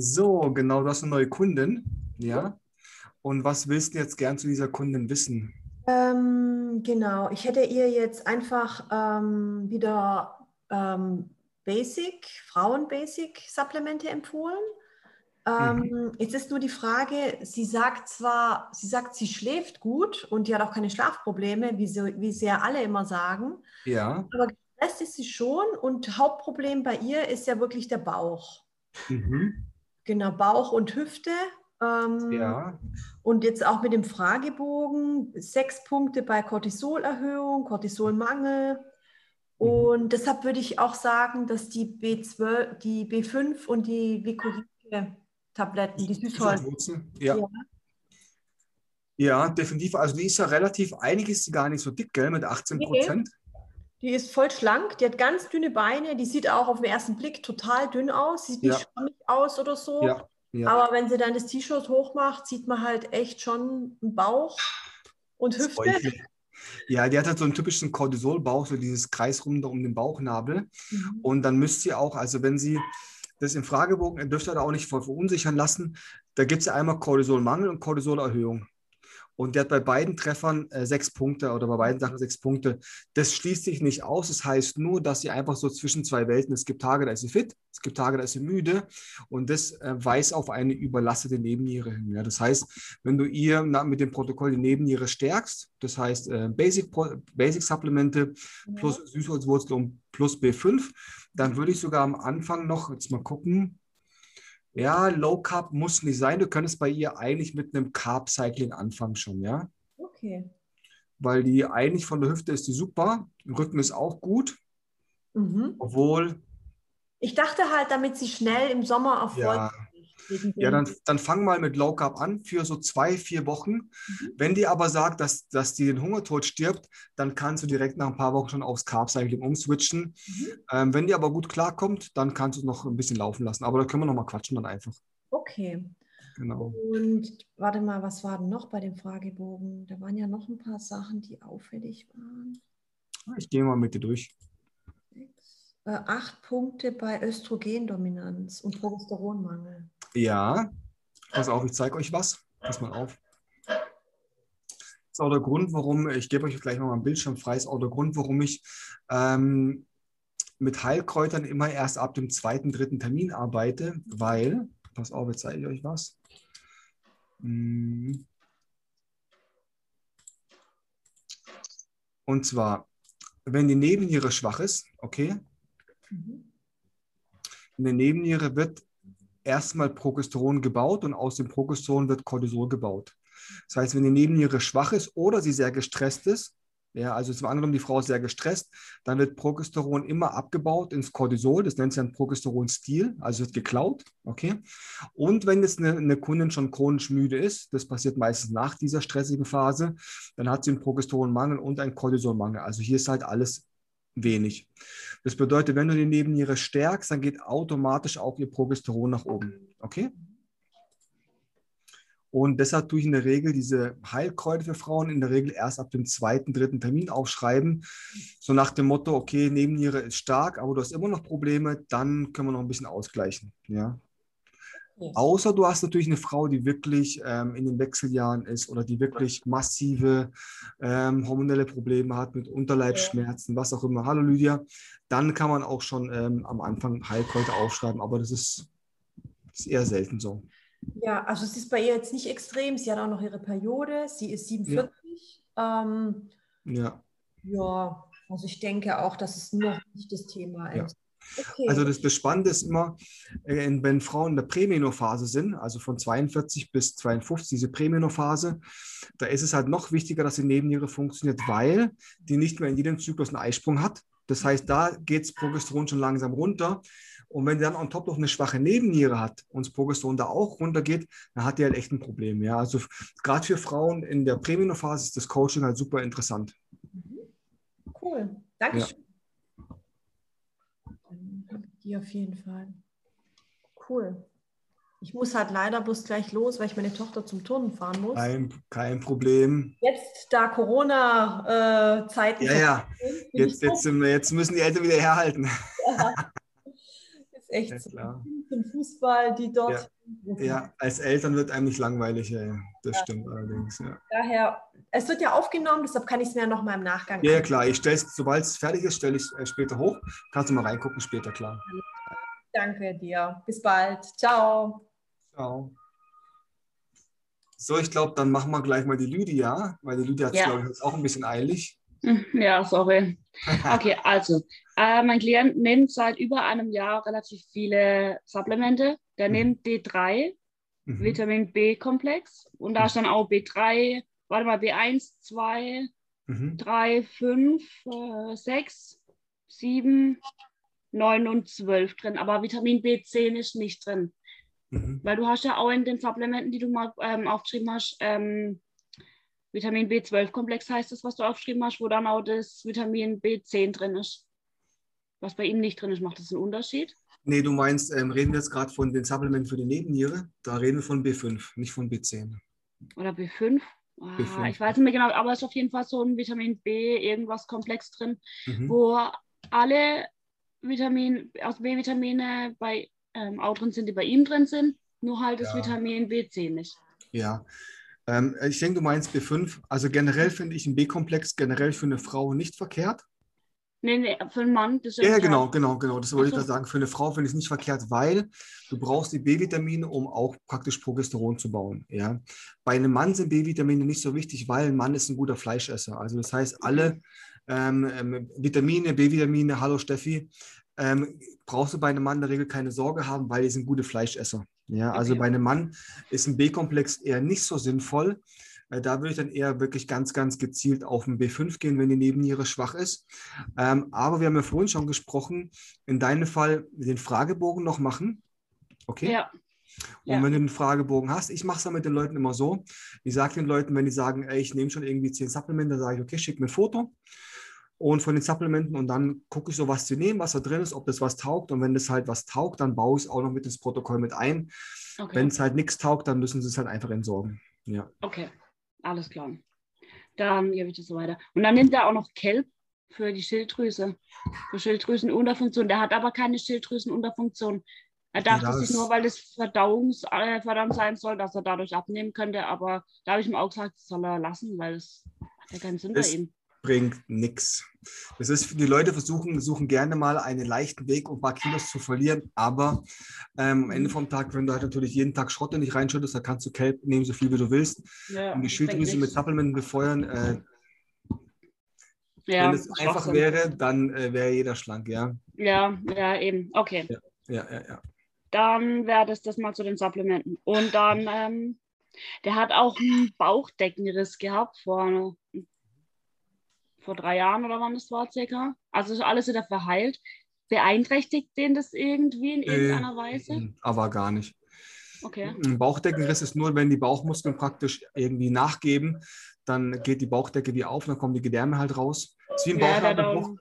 So, genau, du hast eine neue Kundin. Ja. Und was willst du jetzt gern zu dieser Kundin wissen? Ähm, genau, ich hätte ihr jetzt einfach ähm, wieder ähm, Basic, Frauen-Basic-Supplemente empfohlen. Ähm, mhm. Jetzt ist nur die Frage, sie sagt zwar, sie sagt, sie schläft gut und die hat auch keine Schlafprobleme, wie, so, wie sie ja alle immer sagen. Ja. Aber gestresst ist sie schon und Hauptproblem bei ihr ist ja wirklich der Bauch. Mhm. Genau, Bauch und Hüfte. Ähm, ja. Und jetzt auch mit dem Fragebogen, sechs Punkte bei Cortisolerhöhung, Cortisolmangel. Mhm. Und deshalb würde ich auch sagen, dass die B12, die B5 und die Vicorine Tabletten, die Süßholz. Ja. ja. Ja, definitiv. Also die ist ja relativ, einig ist sie gar nicht so dick, gell, mit 18 Prozent. Die ist voll schlank, die hat ganz dünne Beine, die sieht auch auf den ersten Blick total dünn aus, sieht nicht ja. schwammig aus oder so. Ja. Ja. Aber wenn sie dann das T-Shirt hochmacht, sieht man halt echt schon einen Bauch und Hüfte. Ja, die hat halt so einen typischen Cortisol-Bauch, so dieses Kreisrunde um den Bauchnabel. Mhm. Und dann müsst ihr auch, also wenn sie das im Fragebogen, ihr dürft ihr da auch nicht voll verunsichern lassen, da gibt es ja einmal Cortisolmangel und Cortisolerhöhung. Und der hat bei beiden Treffern äh, sechs Punkte oder bei beiden Sachen sechs Punkte. Das schließt sich nicht aus. Das heißt nur, dass sie einfach so zwischen zwei Welten, es gibt Tage, da ist sie fit, es gibt Tage, da ist sie müde. Und das äh, weist auf eine überlastete Nebenniere hin. Ja. Das heißt, wenn du ihr na, mit dem Protokoll die Nebenniere stärkst, das heißt äh, Basic, Basic Supplemente ja. plus Süßholzwurzel und plus B5, dann würde ich sogar am Anfang noch, jetzt mal gucken, ja, Low Carb muss nicht sein. Du könntest bei ihr eigentlich mit einem Carb Cycling anfangen schon, ja? Okay. Weil die eigentlich von der Hüfte ist die super, Rücken ist auch gut. Mhm. Obwohl. Ich dachte halt, damit sie schnell im Sommer auf ja. Ja, dann, dann fang mal mit Low Carb an für so zwei, vier Wochen. Mhm. Wenn die aber sagt, dass, dass die den Hungertod stirbt, dann kannst du direkt nach ein paar Wochen schon aufs Carb Cycling umswitchen. Mhm. Ähm, wenn die aber gut klarkommt, dann kannst du es noch ein bisschen laufen lassen. Aber da können wir noch mal quatschen dann einfach. Okay. Genau. Und warte mal, was war denn noch bei dem Fragebogen? Da waren ja noch ein paar Sachen, die auffällig waren. Ich gehe mal mit dir durch. Äh, acht Punkte bei Östrogendominanz und Progesteronmangel. Ja, pass auf, ich zeige euch was. Pass mal auf. Das ist auch der Grund, warum, ich gebe euch gleich mal einen Bildschirm frei, ist auch der Grund, warum ich ähm, mit Heilkräutern immer erst ab dem zweiten, dritten Termin arbeite, weil, pass auf, jetzt zeige ich euch was. Hm. Und zwar, wenn die Nebenniere schwach ist, okay, mhm. in der Nebenniere wird erstmal Progesteron gebaut und aus dem Progesteron wird Cortisol gebaut. Das heißt, wenn die Nebenniere schwach ist oder sie sehr gestresst ist, ja, also zum anderen die Frau ist sehr gestresst, dann wird Progesteron immer abgebaut ins Cortisol, das nennt sich dann Progesteron-Stil, also wird geklaut, okay. Und wenn jetzt eine, eine, Kundin schon chronisch müde ist, das passiert meistens nach dieser stressigen Phase, dann hat sie einen Progesteronmangel und einen Cortisolmangel. Also hier ist halt alles wenig. Das bedeutet, wenn du die Nebenniere stärkst, dann geht automatisch auch ihr Progesteron nach oben. Okay? Und deshalb tue ich in der Regel diese Heilkräuter für Frauen in der Regel erst ab dem zweiten, dritten Termin aufschreiben. So nach dem Motto, okay, Nebenniere ist stark, aber du hast immer noch Probleme, dann können wir noch ein bisschen ausgleichen. Ja? Außer du hast natürlich eine Frau, die wirklich ähm, in den Wechseljahren ist oder die wirklich massive ähm, hormonelle Probleme hat mit Unterleibsschmerzen, was auch immer. Hallo Lydia. Dann kann man auch schon ähm, am Anfang Heilkräuter aufschreiben, aber das ist, ist eher selten so. Ja, also es ist bei ihr jetzt nicht extrem. Sie hat auch noch ihre Periode. Sie ist 47. Ja. Ähm, ja. Ja, also ich denke auch, dass es noch nicht das Thema ist. Okay. Also das, das Spannende ist immer, äh, wenn Frauen in der Prämenophase sind, also von 42 bis 52, diese Prämenophase, da ist es halt noch wichtiger, dass die Nebenniere funktioniert, weil die nicht mehr in jedem Zyklus einen Eisprung hat. Das heißt, da geht das Progesteron schon langsam runter. Und wenn die dann on top noch eine schwache Nebenniere hat und das Progesteron da auch runtergeht, dann hat die halt echt ein Problem. Ja, also gerade für Frauen in der Prämenophase ist das Coaching halt super interessant. Mhm. Cool. Dankeschön. Ja die auf jeden Fall. Cool. Ich muss halt leider bloß gleich los, weil ich meine Tochter zum Turnen fahren muss. Kein, kein Problem. Jetzt, da Corona-Zeiten. Äh, ja, ja. Jetzt, jetzt, jetzt, müssen die Eltern wieder herhalten. Ja. echt ja, klar. zum Fußball, die dort. Ja. ja. als Eltern wird einem nicht langweilig, ja. das ja. stimmt allerdings. Ja. Daher, es wird ja aufgenommen, deshalb kann ich es mir noch mal im Nachgang. Ja, klar, ich stelle es, sobald es fertig ist, stelle ich es äh, später hoch. Kannst du mal reingucken, später, klar. Danke dir. Bis bald. Ciao. Ciao. So, ich glaube, dann machen wir gleich mal die Lydia, weil die Lydia hat es, glaube ich, auch ein bisschen eilig. Hm, ja, sorry. Okay, also, äh, mein Klient nimmt seit über einem Jahr relativ viele Supplemente. Der mhm. nimmt D3, mhm. Vitamin B-Komplex, und da ist dann auch B3, warte mal, B1, 2, mhm. 3, 5, äh, 6, 7, 9 und 12 drin. Aber Vitamin B10 ist nicht drin. Mhm. Weil du hast ja auch in den Supplementen, die du mal ähm, aufgeschrieben hast, ähm, Vitamin B12-Komplex heißt das, was du aufgeschrieben hast, wo dann auch das Vitamin B10 drin ist. Was bei ihm nicht drin ist, macht das einen Unterschied? Nee, du meinst, ähm, reden wir jetzt gerade von den Supplementen für die Nebenniere? Da reden wir von B5, nicht von B10. Oder B5? Ah, B5. Ich weiß nicht mehr genau, aber es ist auf jeden Fall so ein Vitamin B, irgendwas Komplex drin, mhm. wo alle Vitamin, also B-Vitamine bei ähm, auch drin sind, die bei ihm drin sind, nur halt das ja. Vitamin B10 nicht. Ja, ähm, ich denke, du meinst B5. Also generell finde ich ein B-Komplex generell für eine Frau nicht verkehrt. Nee, nee, für einen Mann. Das ja, genau, genau, genau. Das wollte also. ich gerade sagen. Für eine Frau finde ich es nicht verkehrt, weil du brauchst die B-Vitamine, um auch praktisch Progesteron zu bauen. Ja? Bei einem Mann sind B-Vitamine nicht so wichtig, weil ein Mann ist ein guter Fleischesser. Also das heißt, alle ähm, ähm, Vitamine, B-Vitamine, hallo Steffi, ähm, brauchst du bei einem Mann in der Regel keine Sorge haben, weil die sind gute Fleischesser. Ja, also okay. bei einem Mann ist ein B-Komplex eher nicht so sinnvoll. Äh, da würde ich dann eher wirklich ganz, ganz gezielt auf ein B5 gehen, wenn die Nebenniere schwach ist. Ähm, aber wir haben ja vorhin schon gesprochen, in deinem Fall den Fragebogen noch machen. Okay? Ja. Und ja. wenn du einen Fragebogen hast, ich mache es ja mit den Leuten immer so. Ich sage den Leuten, wenn die sagen, ey, ich nehme schon irgendwie zehn Supplemente, sage ich, okay, schick mir ein Foto und von den Supplementen und dann gucke ich so, was sie nehmen, was da drin ist, ob das was taugt und wenn das halt was taugt, dann baue ich es auch noch mit ins Protokoll mit ein. Okay. Wenn es halt nichts taugt, dann müssen sie es halt einfach entsorgen. Ja. Okay, alles klar. Dann gebe ich das so weiter. Und dann nimmt er auch noch Kelp für die Schilddrüse, für Schilddrüsenunterfunktion. Der hat aber keine Schilddrüsenunterfunktion. Er dachte ja, sich nur, weil es verdauungsfördernd äh, sein soll, dass er dadurch abnehmen könnte, aber da habe ich ihm auch gesagt, das soll er lassen, weil es hat ja keinen Sinn bei ihm bringt nichts. Das ist, die Leute versuchen, suchen gerne mal einen leichten Weg, um ein paar Kilos zu verlieren, aber ähm, am Ende vom Tag, wenn du halt natürlich jeden Tag Schrott in dich reinschüttest, dann kannst du Kelp nehmen, so viel wie du willst. Ja, und die Schilddrüse mit Supplementen befeuern. Äh, ja, wenn es einfach Sinn. wäre, dann äh, wäre jeder schlank, ja. Ja, ja, eben. Okay. Ja, ja, ja. ja. Dann wäre das das mal zu den Supplementen. Und dann, ähm, der hat auch einen Bauchdeckenriss gehabt vor vor drei Jahren oder wann das war circa. Also ist alles wieder verheilt. Beeinträchtigt den das irgendwie in irgendeiner äh, Weise? Aber gar nicht. Okay. Ein Bauchdeckenriss ist nur, wenn die Bauchmuskeln praktisch irgendwie nachgeben, dann geht die Bauchdecke wie auf, dann kommen die Gedärme halt raus. Das ist wie ein ja, Bauchnabelbruch.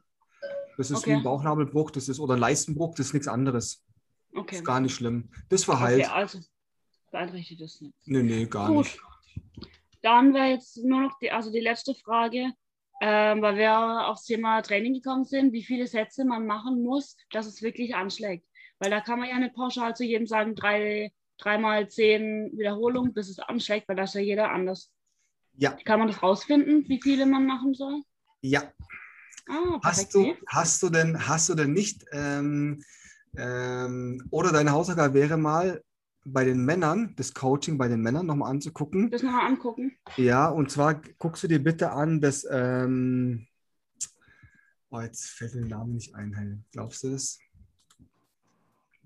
Das ist okay. wie ein Bauchnabelbruch, das ist oder Leistenbruch, das ist nichts anderes. Okay. Das ist gar nicht schlimm. Das verheilt. Okay, also beeinträchtigt das nicht. Nee, nee, gar Gut. nicht. Dann wäre jetzt nur noch die, also die letzte Frage ähm, weil wir aufs Thema Training gekommen sind, wie viele Sätze man machen muss, dass es wirklich anschlägt. Weil da kann man ja nicht pauschal zu jedem sagen, drei, dreimal zehn Wiederholungen, bis es anschlägt, weil da ist ja jeder anders. Ja. Kann man das rausfinden, wie viele man machen soll? Ja. Ah, hast, du, hast, du denn, hast du denn nicht, ähm, ähm, oder deine Hausaufgabe wäre mal, bei den Männern, das Coaching bei den Männern nochmal anzugucken. Das nochmal angucken. Ja, und zwar guckst du dir bitte an, dass, ähm, oh, jetzt fällt mir der Name nicht ein, hey. glaubst du das?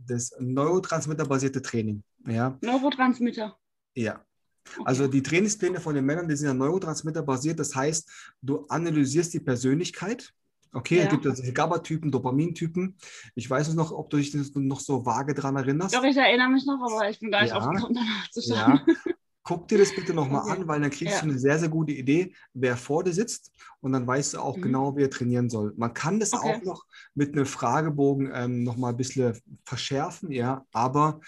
Das Neurotransmitter-basierte Training. Ja. Neurotransmitter. Ja. Okay. Also die Trainingspläne von den Männern, die sind ja Neurotransmitter basiert. Das heißt, du analysierst die Persönlichkeit Okay, ja. es gibt ja solche GABA-Typen, Dopamintypen. Ich weiß es noch, ob du dich noch so vage dran erinnerst. Doch, ich erinnere mich noch, aber ich bin gar nicht ja. aufgekommen, danach zu schauen. Ja. Guck dir das bitte nochmal okay. an, weil dann kriegst ja. du eine sehr, sehr gute Idee, wer vor dir sitzt und dann weißt du auch mhm. genau, wer trainieren soll. Man kann das okay. auch noch mit einem Fragebogen ähm, nochmal ein bisschen verschärfen, ja, aber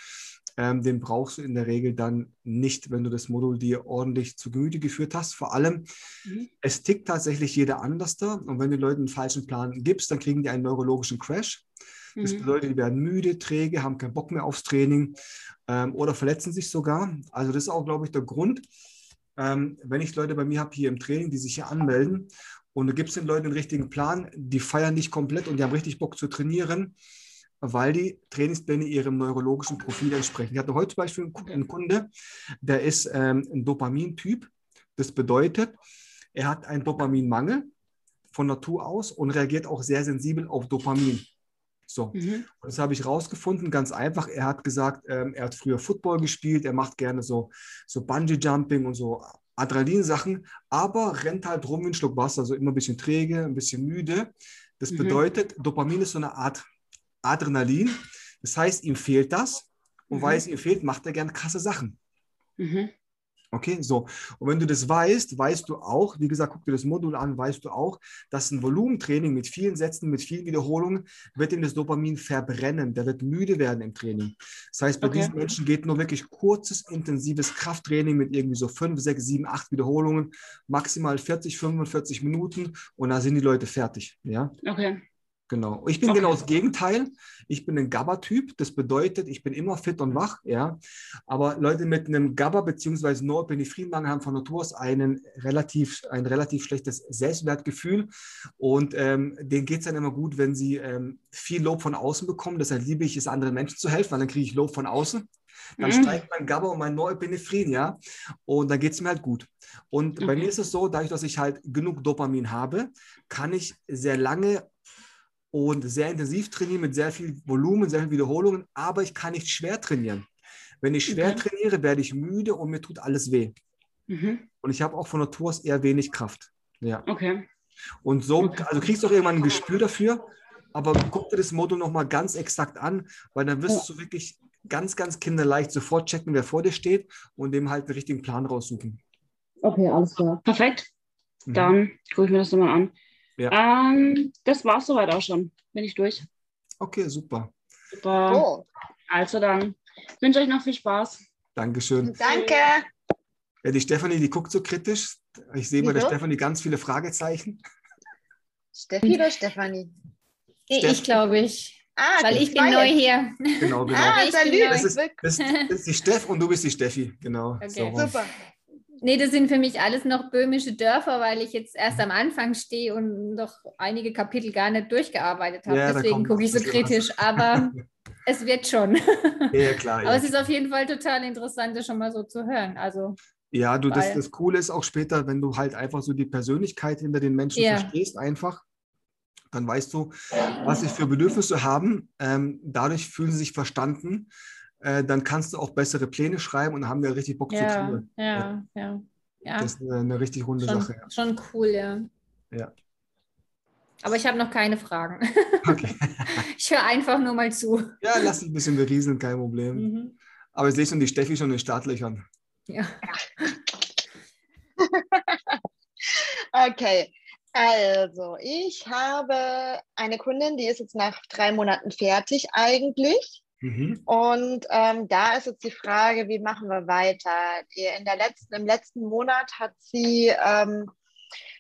ähm, den brauchst du in der Regel dann nicht, wenn du das Modul dir ordentlich zu Gemüte geführt hast. Vor allem, mhm. es tickt tatsächlich jeder anders da. Und wenn du Leuten einen falschen Plan gibst, dann kriegen die einen neurologischen Crash. Das mhm. bedeutet, die werden müde, träge, haben keinen Bock mehr aufs Training ähm, oder verletzen sich sogar. Also das ist auch, glaube ich, der Grund, ähm, wenn ich Leute bei mir habe hier im Training, die sich hier anmelden und du gibst den Leuten den richtigen Plan, die feiern nicht komplett und die haben richtig Bock zu trainieren, weil die Trainingspläne ihrem neurologischen Profil entsprechen. Ich hatte heute zum Beispiel einen Kunde, der ist ähm, ein Dopamintyp. Das bedeutet, er hat einen Dopaminmangel von Natur aus und reagiert auch sehr sensibel auf Dopamin. So, mhm. das habe ich rausgefunden, ganz einfach. Er hat gesagt, ähm, er hat früher Football gespielt, er macht gerne so, so Bungee-Jumping und so Adrenalin-Sachen, aber rennt halt rum wie ein Schluck Wasser, also immer ein bisschen träge, ein bisschen müde. Das mhm. bedeutet, Dopamin ist so eine Art Adrenalin. Das heißt, ihm fehlt das und mhm. weil es ihm fehlt, macht er gerne krasse Sachen. Mhm. Okay, so. Und wenn du das weißt, weißt du auch, wie gesagt, guck dir das Modul an, weißt du auch, dass ein Volumentraining mit vielen Sätzen, mit vielen Wiederholungen, wird ihm das Dopamin verbrennen. Der wird müde werden im Training. Das heißt, bei okay. diesen Menschen geht nur wirklich kurzes, intensives Krafttraining mit irgendwie so 5, 6, 7, 8 Wiederholungen, maximal 40, 45 Minuten und da sind die Leute fertig. Ja? Okay. Genau. Ich bin okay. genau das Gegenteil. Ich bin ein GABA-Typ. Das bedeutet, ich bin immer fit und wach. Ja. Aber Leute mit einem GABA- bzw. Norepinephrine-Mangel haben von Natur aus einen relativ, ein relativ schlechtes Selbstwertgefühl. Und ähm, denen geht es dann immer gut, wenn sie ähm, viel Lob von außen bekommen. Deshalb liebe ich es, anderen Menschen zu helfen, weil dann kriege ich Lob von außen. Dann mhm. steigt mein GABA und mein Norepinephrine, ja. Und dann geht es mir halt gut. Und okay. bei mir ist es so, dadurch, dass ich halt genug Dopamin habe, kann ich sehr lange und sehr intensiv trainieren mit sehr viel Volumen, sehr viel Wiederholungen, aber ich kann nicht schwer trainieren. Wenn ich schwer okay. trainiere, werde ich müde und mir tut alles weh. Mhm. Und ich habe auch von Natur aus eher wenig Kraft. Ja. Okay. Und so, also kriegst du auch irgendwann ein Gespür dafür, aber guck dir das Modul nochmal ganz exakt an, weil dann wirst du wirklich ganz, ganz kinderleicht sofort checken, wer vor dir steht und dem halt den richtigen Plan raussuchen. Okay, alles klar. Perfekt. Mhm. Dann gucke ich mir das nochmal an. Ja. Ähm, das war's soweit auch schon. Bin ich durch. Okay, super. Super. Oh. Also dann wünsche euch noch viel Spaß. Dankeschön. Danke. Ja, die Stefanie, die guckt so kritisch. Ich sehe bei der Stefanie ganz viele Fragezeichen. Steffi oder Stefanie? Nee, ich glaube ich. Ah, Weil ich bin neu hier. Genau, genau. Ah, das, ist, das, das, ist die Steff und du bist die Steffi. Genau. Okay. So. Super. Nee, das sind für mich alles noch böhmische Dörfer, weil ich jetzt erst am Anfang stehe und noch einige Kapitel gar nicht durchgearbeitet habe. Ja, Deswegen gucke ich so kritisch. Was. Aber es wird schon. Ja, klar. Aber ja. es ist auf jeden Fall total interessant, das schon mal so zu hören. Also, ja, du, das, das Coole ist auch später, wenn du halt einfach so die Persönlichkeit hinter den Menschen ja. verstehst, einfach, dann weißt du, was sie für Bedürfnisse haben. Ähm, dadurch fühlen sie sich verstanden äh, dann kannst du auch bessere Pläne schreiben und haben wir richtig Bock ja, zu trainieren. Ja, ja, ja. Das ist eine, eine richtig runde schon, Sache. Ja. Schon cool, ja. Ja. Aber ich habe noch keine Fragen. Okay. ich höre einfach nur mal zu. Ja, lass dich ein bisschen berieseln, kein Problem. Mhm. Aber ich sehe schon die Steffi schon in den Startlöchern. Ja. okay. Also, ich habe eine Kundin, die ist jetzt nach drei Monaten fertig eigentlich. Mhm. Und ähm, da ist jetzt die Frage, wie machen wir weiter? In der letzten, Im letzten Monat hat sie, ähm,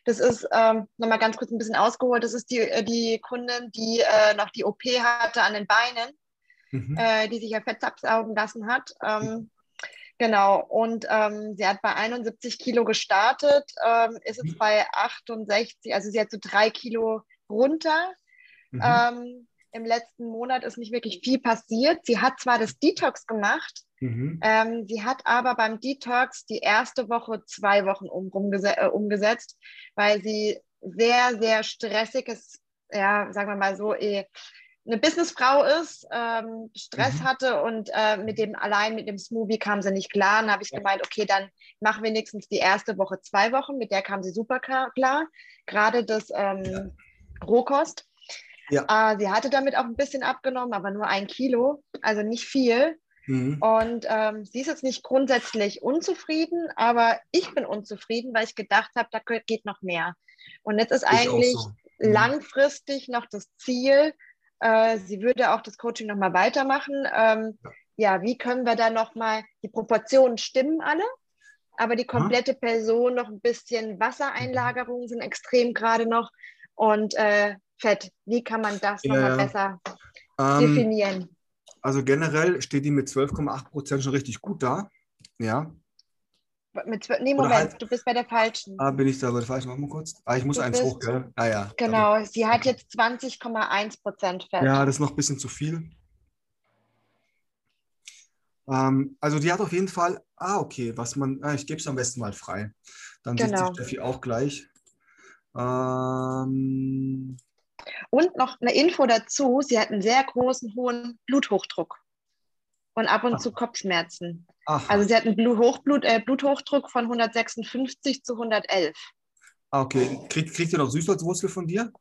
das ist ähm, nochmal ganz kurz ein bisschen ausgeholt, das ist die, äh, die Kundin, die äh, noch die OP hatte an den Beinen, mhm. äh, die sich ja Fett absaugen lassen hat. Ähm, genau, und ähm, sie hat bei 71 Kilo gestartet, ähm, ist jetzt mhm. bei 68, also sie hat so drei Kilo runter. Mhm. Ähm, im letzten Monat ist nicht wirklich viel passiert. Sie hat zwar das Detox gemacht, mhm. ähm, sie hat aber beim Detox die erste Woche zwei Wochen um, umgesetzt, äh, umgesetzt, weil sie sehr, sehr stressiges, ja, sagen wir mal so, eh, eine Businessfrau ist, ähm, Stress mhm. hatte und äh, mit dem allein mit dem Smoothie kam sie nicht klar. Dann habe ich gemeint, okay, dann mach wenigstens die erste Woche zwei Wochen. Mit der kam sie super klar. Gerade das ähm, ja. Rohkost. Ja. Äh, sie hatte damit auch ein bisschen abgenommen, aber nur ein Kilo, also nicht viel. Mhm. Und ähm, sie ist jetzt nicht grundsätzlich unzufrieden, aber ich bin unzufrieden, weil ich gedacht habe, da geht noch mehr. Und jetzt ist ich eigentlich so. mhm. langfristig noch das Ziel, äh, sie würde auch das Coaching nochmal weitermachen. Ähm, ja. ja. wie können wir da nochmal, die Proportionen stimmen alle, aber die komplette Person noch ein bisschen Wassereinlagerungen sind extrem gerade noch. Und äh, Fett. Wie kann man das ja. nochmal besser ähm, definieren? Also generell steht die mit 12,8 Prozent schon richtig gut da. Ja. Mit, nee, Moment, halt, du bist bei der falschen. Ah, bin ich da bei der falschen? Mach mal kurz. Ah, ich muss du eins bist, hoch, gell? Ah, ja. Genau, aber. sie hat jetzt 20,1 Prozent Fett. Ja, das ist noch ein bisschen zu viel. Ähm, also die hat auf jeden Fall, ah, okay, was man, ah, ich gebe es am besten mal frei. Dann genau. sieht sich Steffi auch gleich. Ähm, und noch eine Info dazu, sie hat einen sehr großen, hohen Bluthochdruck und ab und Ach. zu Kopfschmerzen. Aha. Also sie hat einen Blut äh, Bluthochdruck von 156 zu 111. Ah, okay. Kriegt, kriegt ihr noch Süßholzwurzel von dir?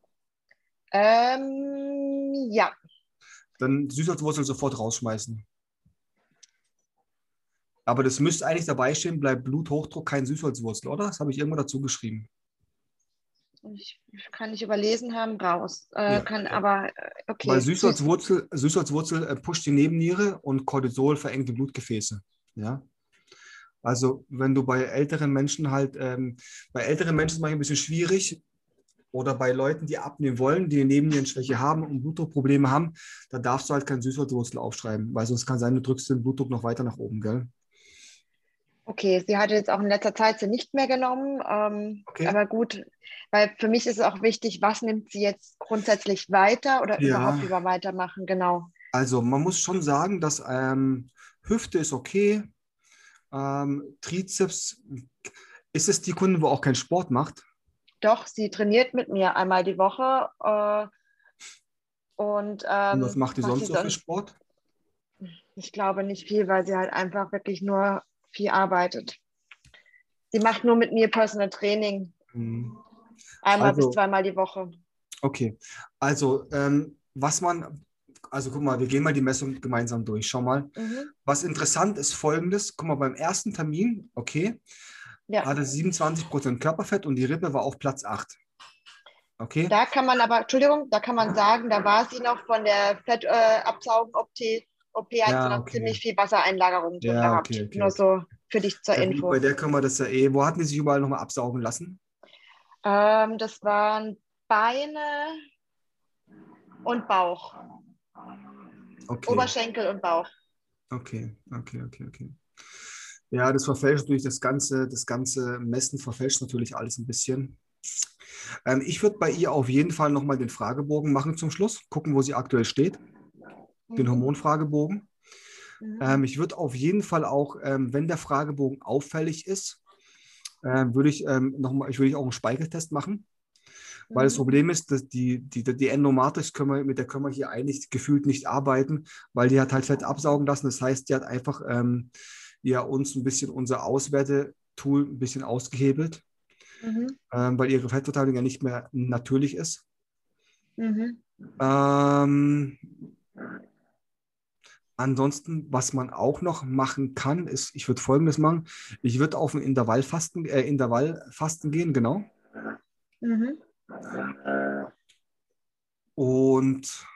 Ähm, ja. Dann Süßholzwurzel sofort rausschmeißen. Aber das müsste eigentlich dabei stehen, bleibt Bluthochdruck kein Süßholzwurzel, oder? Das habe ich irgendwo dazu geschrieben. Ich kann nicht überlesen haben, raus. Äh, ja. kann aber, äh, okay. Weil Süßholzwurzel, Süßholzwurzel äh, pusht die Nebenniere und Cortisol verengt die Blutgefäße. Ja. Also, wenn du bei älteren Menschen halt, ähm, bei älteren Menschen ist es manchmal ein bisschen schwierig, oder bei Leuten, die abnehmen wollen, die eine Nebennierenschwäche haben und Blutdruckprobleme haben, da darfst du halt kein Süßholzwurzel aufschreiben, weil sonst kann sein, du drückst den Blutdruck noch weiter nach oben, gell? Okay, sie hatte jetzt auch in letzter Zeit sie nicht mehr genommen. Ähm, okay. Aber gut, weil für mich ist es auch wichtig, was nimmt sie jetzt grundsätzlich weiter oder ja. überhaupt über weitermachen, genau. Also man muss schon sagen, dass ähm, Hüfte ist okay, ähm, Trizeps, ist es die Kunde, wo auch keinen Sport macht? Doch, sie trainiert mit mir einmal die Woche. Äh, und, ähm, und was macht die sonst so für Sport? Ich glaube nicht viel, weil sie halt einfach wirklich nur viel arbeitet. Sie macht nur mit mir Personal Training. Mhm. Einmal also, bis zweimal die Woche. Okay, also ähm, was man, also guck mal, wir gehen mal die Messung gemeinsam durch. Schau mal. Mhm. Was interessant ist folgendes: guck mal, beim ersten Termin, okay, ja. hatte 27% Körperfett und die Rippe war auf Platz 8. Okay. Da kann man aber, Entschuldigung, da kann man sagen, da war sie noch von der Fettabsaugen-OPT OP hat ja, okay. ziemlich viel Wassereinlagerung drin ja, gehabt. Okay, okay, Nur so für dich zur ja, Info. Bei der können wir das ja eh. Wo hatten die sich überall nochmal absaugen lassen? Ähm, das waren Beine und Bauch. Oberschenkel und Bauch. Okay, okay, okay, okay. Ja, das verfälscht natürlich das ganze, das ganze Messen verfälscht natürlich alles ein bisschen. Ähm, ich würde bei ihr auf jeden Fall nochmal den Fragebogen machen zum Schluss, gucken, wo sie aktuell steht den mhm. Hormonfragebogen. Mhm. Ähm, ich würde auf jeden Fall auch, ähm, wenn der Fragebogen auffällig ist, äh, würde ich ähm, noch mal, ich würde auch einen Speicheltest machen. Weil das mhm. Problem ist, dass die, die, die Endomatrix können wir, mit der können wir hier eigentlich gefühlt nicht arbeiten, weil die hat halt Fett absaugen lassen. Das heißt, die hat einfach ähm, ja, uns ein bisschen unser Auswertetool ein bisschen ausgehebelt, mhm. ähm, weil ihre Fettverteilung ja nicht mehr natürlich ist. Mhm. Ähm, Ansonsten, was man auch noch machen kann, ist, ich würde folgendes machen. Ich würde auf ein Intervallfasten, äh, Intervallfasten gehen, genau. Mhm. Und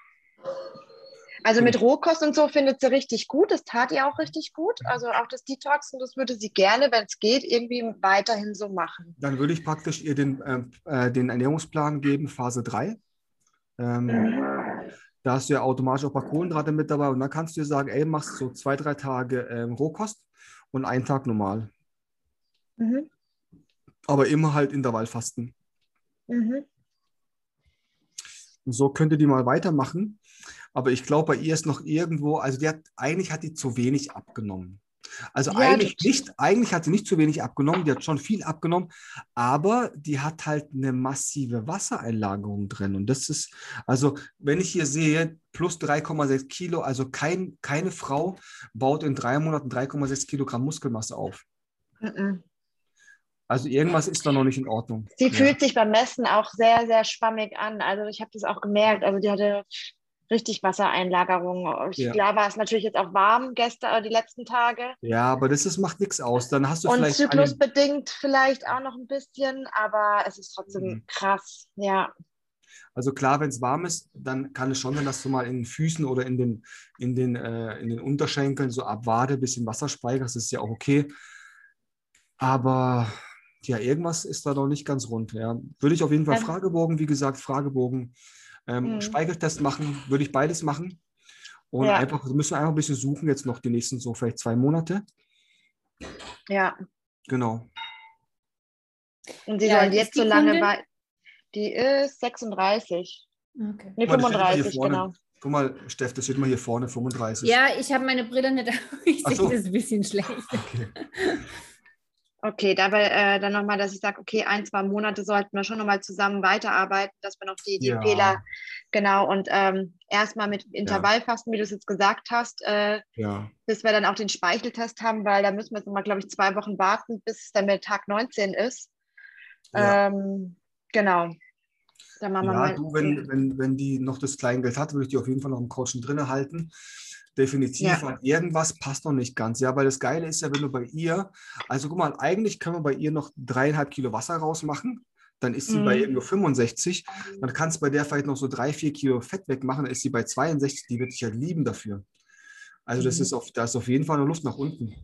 also mit Rohkost und so findet sie richtig gut. Das tat ihr auch richtig gut. Also auch das Detox und das würde sie gerne, wenn es geht, irgendwie weiterhin so machen. Dann würde ich praktisch ihr den, äh, äh den Ernährungsplan geben, Phase 3. Ähm, mhm. Da hast du ja automatisch auch ein paar Kohlenhydrate mit dabei und dann kannst du dir sagen, ey, machst so zwei, drei Tage ähm, Rohkost und einen Tag normal. Mhm. Aber immer halt Intervallfasten. Mhm. So könnte die mal weitermachen. Aber ich glaube, bei ihr ist noch irgendwo, also die hat, eigentlich hat die zu wenig abgenommen. Also ja, eigentlich nicht, eigentlich hat sie nicht zu wenig abgenommen, die hat schon viel abgenommen, aber die hat halt eine massive Wassereinlagerung drin. Und das ist, also wenn ich hier sehe, plus 3,6 Kilo, also kein, keine Frau baut in drei Monaten 3,6 Kilogramm Muskelmasse auf. Mhm. Also irgendwas ist da noch nicht in Ordnung. Sie ja. fühlt sich beim Messen auch sehr, sehr schwammig an. Also ich habe das auch gemerkt. Also die hatte richtig Wassereinlagerung. Ich, ja. Klar war es natürlich jetzt auch warm gestern, die letzten Tage. Ja, aber das ist, macht nichts aus. Dann hast du Und vielleicht. zyklusbedingt vielleicht auch noch ein bisschen, aber es ist trotzdem mhm. krass, ja. Also klar, wenn es warm ist, dann kann es schon sein, dass du mal in den Füßen oder in den, in den, äh, in den Unterschenkeln so ab Wade ein bisschen Wasser speicherst. Das ist ja auch okay. Aber ja, irgendwas ist da noch nicht ganz rund. Ja. Würde ich auf jeden Fall Fragebogen, wie gesagt, Fragebogen ähm, mhm. Speicheltest machen, würde ich beides machen. Und ja. einfach, wir müssen einfach ein bisschen suchen, jetzt noch die nächsten so vielleicht zwei Monate. Ja. Genau. Und sie ja, sollen jetzt so lange bei. Die ist 36. Okay. Nee, 35, genau. Guck mal, Steff, das steht mal hier vorne, 35. Ja, ich habe meine Brille nicht. Ich sehe so. das ein bisschen schlecht. Okay. Okay, dabei äh, dann nochmal, dass ich sage, okay, ein, zwei Monate sollten wir schon nochmal zusammen weiterarbeiten, dass wir noch die, die ja. Fehler, genau, und ähm, erstmal mit Intervallfasten, wie du es jetzt gesagt hast, äh, ja. bis wir dann auch den Speicheltest haben, weil da müssen wir jetzt nochmal, glaube ich, zwei Wochen warten, bis es dann der Tag 19 ist. Ja. Ähm, genau. Dann machen wir ja, mal. Du, wenn, wenn, wenn die noch das Kleingeld hat, würde ich die auf jeden Fall noch im Coaching drin halten definitiv, ja. weil irgendwas passt noch nicht ganz. Ja, weil das Geile ist ja, wenn du bei ihr, also guck mal, eigentlich können wir bei ihr noch dreieinhalb Kilo Wasser rausmachen. Dann ist sie mhm. bei nur 65. Dann kannst du bei der vielleicht noch so drei, vier Kilo Fett wegmachen. Dann ist sie bei 62. Die wird dich ja lieben dafür. Also, das mhm. ist auf, da ist auf jeden Fall eine Luft nach unten.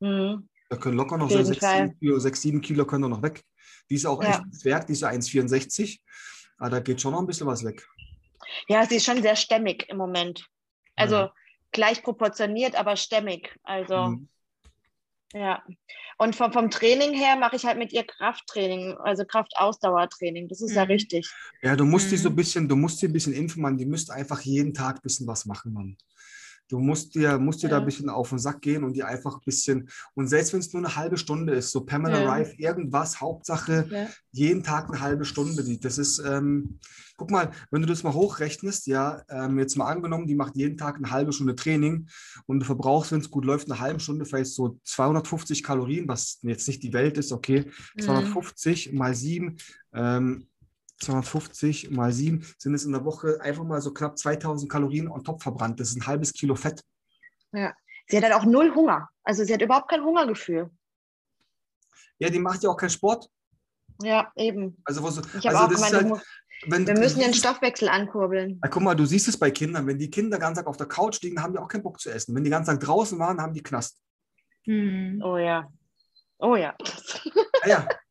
Mhm. Da können locker noch so 6, 7 Kilo, 6, 7 Kilo können da noch weg. Die ist auch ja. echt Zwerg, die ist ja 1,64. Aber da geht schon noch ein bisschen was weg. Ja, sie ist schon sehr stämmig im Moment. Also, ja gleich proportioniert, aber stämmig. Also mhm. ja. Und vom, vom Training her mache ich halt mit ihr Krafttraining, also Kraftausdauertraining. Das ist mhm. ja richtig. Ja, du musst mhm. die so ein bisschen, du musst die ein bisschen impfen, man. Die müsste einfach jeden Tag ein bisschen was machen, Mann. Du musst dir, musst dir ja. da ein bisschen auf den Sack gehen und dir einfach ein bisschen, und selbst wenn es nur eine halbe Stunde ist, so Pamela ja. Rife, irgendwas, Hauptsache, ja. jeden Tag eine halbe Stunde. Das ist, ähm, guck mal, wenn du das mal hochrechnest, ja, ähm, jetzt mal angenommen, die macht jeden Tag eine halbe Stunde Training und du verbrauchst, wenn es gut läuft, eine halbe Stunde vielleicht so 250 Kalorien, was jetzt nicht die Welt ist, okay, 250 mhm. mal sieben, ähm, 250 mal 7 sind es in der Woche einfach mal so knapp 2000 Kalorien on top verbrannt. Das ist ein halbes Kilo Fett. Ja, sie hat halt auch null Hunger. Also sie hat überhaupt kein Hungergefühl. Ja, die macht ja auch keinen Sport. Ja, eben. Also, wo so, ich also auch gemeint, halt, wenn, wir müssen den Stoffwechsel ankurbeln. Ja, guck mal, du siehst es bei Kindern. Wenn die Kinder ganz Tag auf der Couch liegen, haben die auch keinen Bock zu essen. Wenn die ganz Tag draußen waren, haben die Knast. Mhm. Oh ja. Oh ja. ja.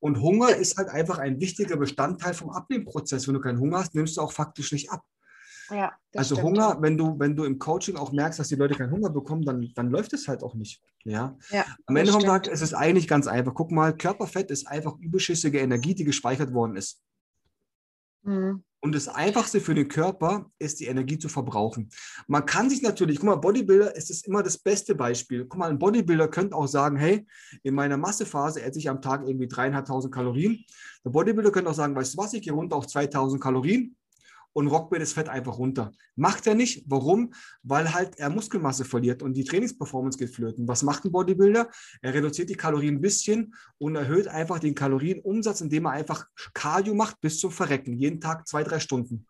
Und Hunger ist halt einfach ein wichtiger Bestandteil vom Abnehmprozess. Wenn du keinen Hunger hast, nimmst du auch faktisch nicht ab. Ja, also stimmt. Hunger, wenn du, wenn du im Coaching auch merkst, dass die Leute keinen Hunger bekommen, dann, dann läuft es halt auch nicht. Ja? ja Am Ende vom Tag ist es eigentlich ganz einfach. Guck mal, Körperfett ist einfach überschüssige Energie, die gespeichert worden ist. Mhm. Und das Einfachste für den Körper ist, die Energie zu verbrauchen. Man kann sich natürlich, guck mal, Bodybuilder ist es immer das beste Beispiel. Guck mal, ein Bodybuilder könnte auch sagen, hey, in meiner Massephase esse ich am Tag irgendwie dreieinhalbtausend Kalorien. Der Bodybuilder könnte auch sagen, weißt du was, ich gehe runter auf 2000 Kalorien und rockt mir das Fett einfach runter. Macht er nicht. Warum? Weil halt er Muskelmasse verliert und die Trainingsperformance geht flöten. Was macht ein Bodybuilder? Er reduziert die Kalorien ein bisschen und erhöht einfach den Kalorienumsatz, indem er einfach Cardio macht bis zum Verrecken. Jeden Tag zwei, drei Stunden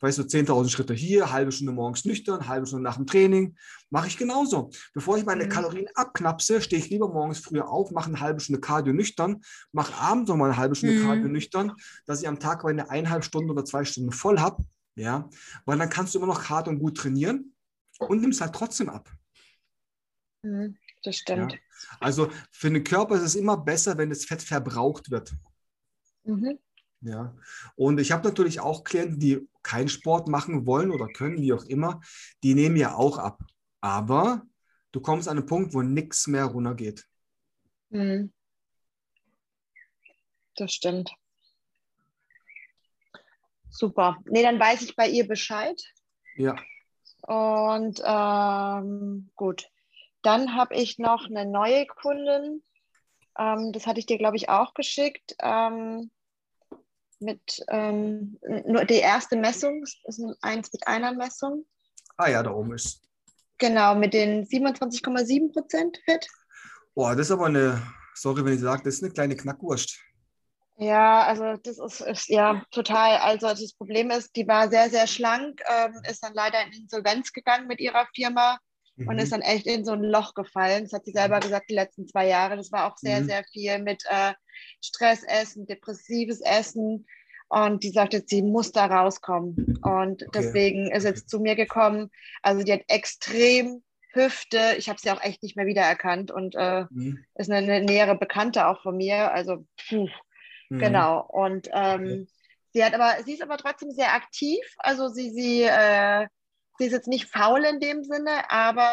weißt du, 10.000 Schritte hier, halbe Stunde morgens nüchtern, halbe Stunde nach dem Training. Mache ich genauso. Bevor ich meine mhm. Kalorien abknapse, stehe ich lieber morgens früher auf, mache eine halbe Stunde Cardio nüchtern, mache abends nochmal eine halbe Stunde mhm. Cardio nüchtern, dass ich am Tag meine eineinhalb Stunden oder zwei Stunden voll habe. Ja, weil dann kannst du immer noch hart und gut trainieren und nimmst halt trotzdem ab. Mhm, das stimmt. Ja. Also für den Körper ist es immer besser, wenn das Fett verbraucht wird. Mhm. Ja, und ich habe natürlich auch Klienten, die keinen Sport machen wollen oder können, wie auch immer, die nehmen ja auch ab. Aber du kommst an einen Punkt, wo nichts mehr runtergeht. Mhm. Das stimmt. Super. Nee, dann weiß ich bei ihr Bescheid. Ja. Und ähm, gut. Dann habe ich noch eine neue Kundin. Ähm, das hatte ich dir, glaube ich, auch geschickt. Ähm, mit ähm, nur die erste Messung, ist ein 1 mit einer Messung. Ah ja, da oben ist. Genau, mit den 27,7 Prozent Fett. Boah, das ist aber eine, sorry, wenn ich sage, das ist eine kleine Knackwurst. Ja, also das ist, ist, ja total. Also das Problem ist, die war sehr, sehr schlank, ähm, ist dann leider in Insolvenz gegangen mit ihrer Firma mhm. und ist dann echt in so ein Loch gefallen. Das hat sie selber gesagt, die letzten zwei Jahre. Das war auch sehr, mhm. sehr viel mit äh, Stressessen, depressives Essen. Und die sagt jetzt, sie muss da rauskommen. Und okay. deswegen ist jetzt zu mir gekommen. Also die hat extrem Hüfte. Ich habe sie auch echt nicht mehr wiedererkannt und äh, mhm. ist eine, eine, nähere Bekannte auch von mir. Also, puh, mhm. genau. Und ähm, okay. sie hat aber, sie ist aber trotzdem sehr aktiv. Also sie, sie äh, sie ist jetzt nicht faul in dem Sinne, aber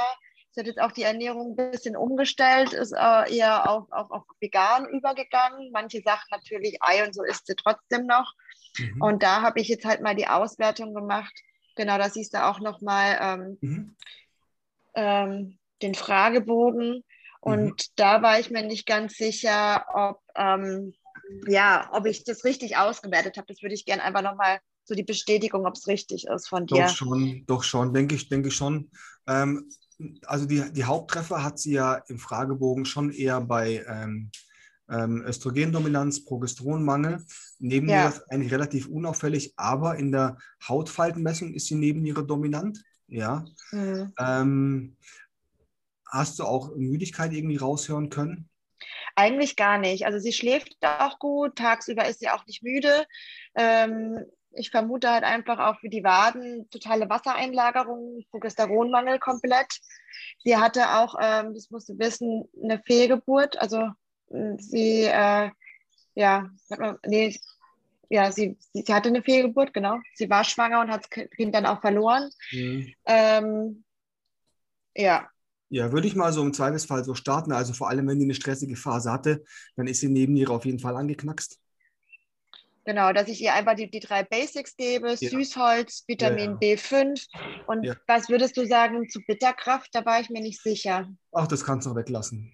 sie hat jetzt auch die Ernährung ein bisschen umgestellt, ist äh, eher auf, auf, auf vegan übergegangen. Manche Sachen natürlich Ei und so isst sie trotzdem noch. Mhm. Und da habe ich jetzt halt mal die Auswertung gemacht. Genau, da siehst du auch nochmal ähm, mhm. ähm, den Fragebogen. Und mhm. da war ich mir nicht ganz sicher, ob, ähm, ja, ob ich das richtig ausgewertet habe. Das würde ich gerne einfach nochmal so die Bestätigung, ob es richtig ist von dir. Doch schon, doch schon, denke ich, denke ich schon. Ähm, also die, die Haupttreffer hat sie ja im Fragebogen schon eher bei ähm, ähm, Östrogendominanz, Progesteronmangel. Neben ja. ist eigentlich relativ unauffällig, aber in der Hautfaltenmessung ist sie neben ihrer dominant. Ja. Mhm. Ähm, hast du auch Müdigkeit irgendwie raushören können? Eigentlich gar nicht. Also sie schläft auch gut, tagsüber ist sie auch nicht müde. Ähm, ich vermute halt einfach auch für die Waden totale Wassereinlagerung, Progesteronmangel komplett. Sie hatte auch, ähm, das musst du wissen, eine Fehlgeburt. Also sie, äh, ja, nee, ja, sie, sie, hatte eine Fehlgeburt, genau. Sie war schwanger und hat das Kind dann auch verloren. Mhm. Ähm, ja. Ja, würde ich mal so im Zweifelsfall so starten. Also vor allem, wenn die eine stressige Phase hatte, dann ist sie neben ihr auf jeden Fall angeknackst. Genau, dass ich ihr einfach die, die drei Basics gebe, ja. Süßholz, Vitamin ja, ja. B5 und was würdest du sagen zu Bitterkraft? Da war ich mir nicht sicher. Ach, das kannst du noch weglassen.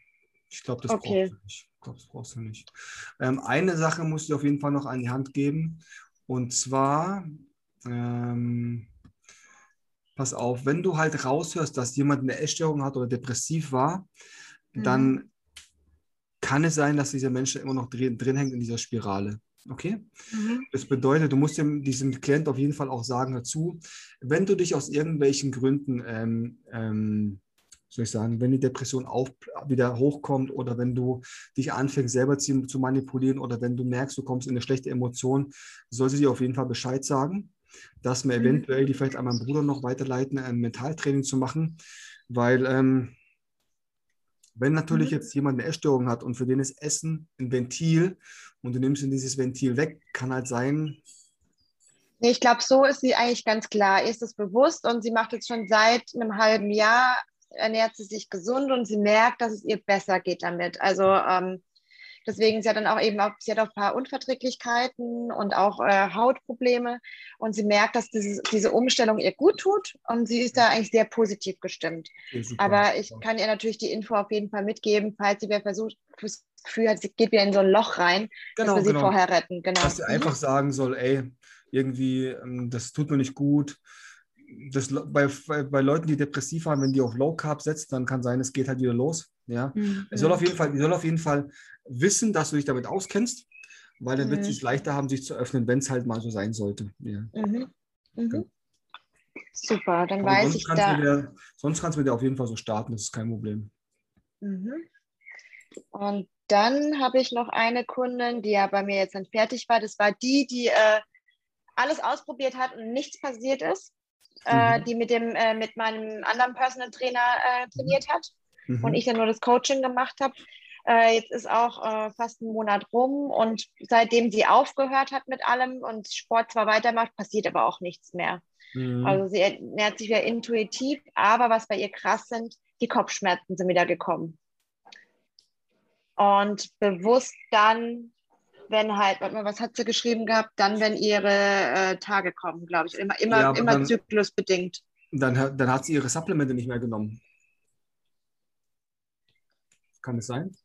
Ich glaube, das, okay. brauchst du nicht. Ich glaube, das brauchst du nicht. Ähm, eine Sache muss ich auf jeden Fall noch an die Hand geben und zwar, ähm, pass auf, wenn du halt raushörst, dass jemand eine Essstörung hat oder depressiv war, mhm. dann kann es sein, dass dieser Mensch immer noch drin, drin hängt in dieser Spirale. Okay? Mhm. Das bedeutet, du musst dem, diesem Klient auf jeden Fall auch sagen dazu, wenn du dich aus irgendwelchen Gründen, ähm, ähm, soll ich sagen, wenn die Depression auf, wieder hochkommt oder wenn du dich anfängst, selber zu, zu manipulieren oder wenn du merkst, du kommst in eine schlechte Emotion, soll sie dir auf jeden Fall Bescheid sagen, dass wir mhm. eventuell die vielleicht an meinen Bruder noch weiterleiten, ein Mentaltraining zu machen, weil ähm, wenn natürlich mhm. jetzt jemand eine Essstörung hat und für den ist Essen ein Ventil und du nimmst ihm dieses Ventil weg, kann halt sein. Ich glaube, so ist sie eigentlich ganz klar. Ihr ist es bewusst und sie macht es schon seit einem halben Jahr, ernährt sie sich gesund und sie merkt, dass es ihr besser geht damit. Also ähm, Deswegen, sie hat dann auch eben auch, sie hat auch ein paar Unverträglichkeiten und auch äh, Hautprobleme und sie merkt, dass diese, diese Umstellung ihr gut tut und sie ist da eigentlich sehr positiv gestimmt. Okay, Aber ich kann ihr natürlich die Info auf jeden Fall mitgeben, falls sie wer versucht, das Gefühl hat, sie geht wieder in so ein Loch rein, genau, dass wir genau. sie vorher retten. Genau. Dass sie mhm. einfach sagen soll, ey, irgendwie, ähm, das tut mir nicht gut das, bei, bei Leuten, die depressiv haben, wenn die auf Low Carb setzt, dann kann sein, es geht halt wieder los. Ja? Mhm. Es soll auf jeden Fall, soll auf jeden Fall wissen, dass du dich damit auskennst, weil dann mhm. wird es sich leichter haben, sich zu öffnen, wenn es halt mal so sein sollte. Ja. Mhm. Okay. Mhm. Super, dann Aber weiß ich da. Der, sonst kannst du mit dir auf jeden Fall so starten, das ist kein Problem. Mhm. Und dann habe ich noch eine Kundin, die ja bei mir jetzt dann fertig war. Das war die, die äh, alles ausprobiert hat und nichts passiert ist mhm. die mit, dem, äh, mit meinem anderen Personal Trainer äh, trainiert hat mhm. und ich dann nur das Coaching gemacht habe. Äh, jetzt ist auch äh, fast ein Monat rum und seitdem sie aufgehört hat mit allem und Sport zwar weitermacht, passiert aber auch nichts mehr. Mhm. Also sie ernährt sich wieder intuitiv, aber was bei ihr krass sind, die Kopfschmerzen sind wieder gekommen. Und bewusst dann wenn halt, warte mal, was hat sie geschrieben gehabt? Dann, wenn ihre äh, Tage kommen, glaube ich. Immer, immer, ja, immer dann, zyklusbedingt. Dann, dann hat sie ihre Supplemente nicht mehr genommen. Kann es sein?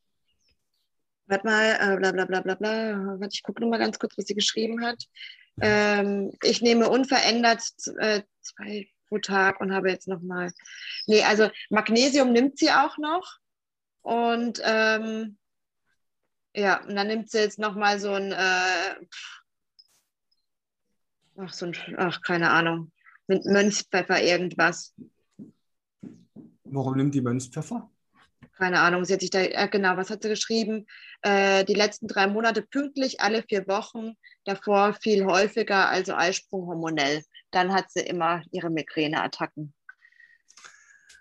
Warte mal, äh, bla bla bla bla bla. Warte, ich gucke nur mal ganz kurz, was sie geschrieben hat. Ähm, ich nehme unverändert äh, zwei pro Tag und habe jetzt nochmal. Nee, also Magnesium nimmt sie auch noch. Und ähm, ja, und dann nimmt sie jetzt nochmal so ein, äh, ach, so ein, ach, keine Ahnung, mit Mönchspfeffer irgendwas. Warum nimmt die Mönchspfeffer? Keine Ahnung, sie hat sich da, äh, genau, was hat sie geschrieben? Äh, die letzten drei Monate pünktlich, alle vier Wochen, davor viel häufiger, also Eisprung hormonell. Dann hat sie immer ihre Migräneattacken.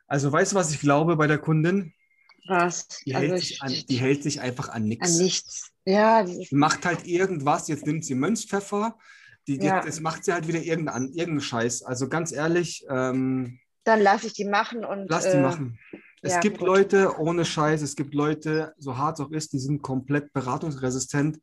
Also weißt du, was ich glaube bei der Kundin? Was? Die, also hält sich an, die hält sich einfach an nichts. An nichts. Ja. Die macht halt irgendwas. Jetzt nimmt sie Mönchspfeffer. Die, ja. Das macht sie halt wieder irgendeinen irgendein Scheiß. Also ganz ehrlich. Ähm, Dann lasse ich die machen und. Lass die äh, machen. Es ja, gibt gut. Leute ohne Scheiß, es gibt Leute, so hart es auch ist, die sind komplett beratungsresistent.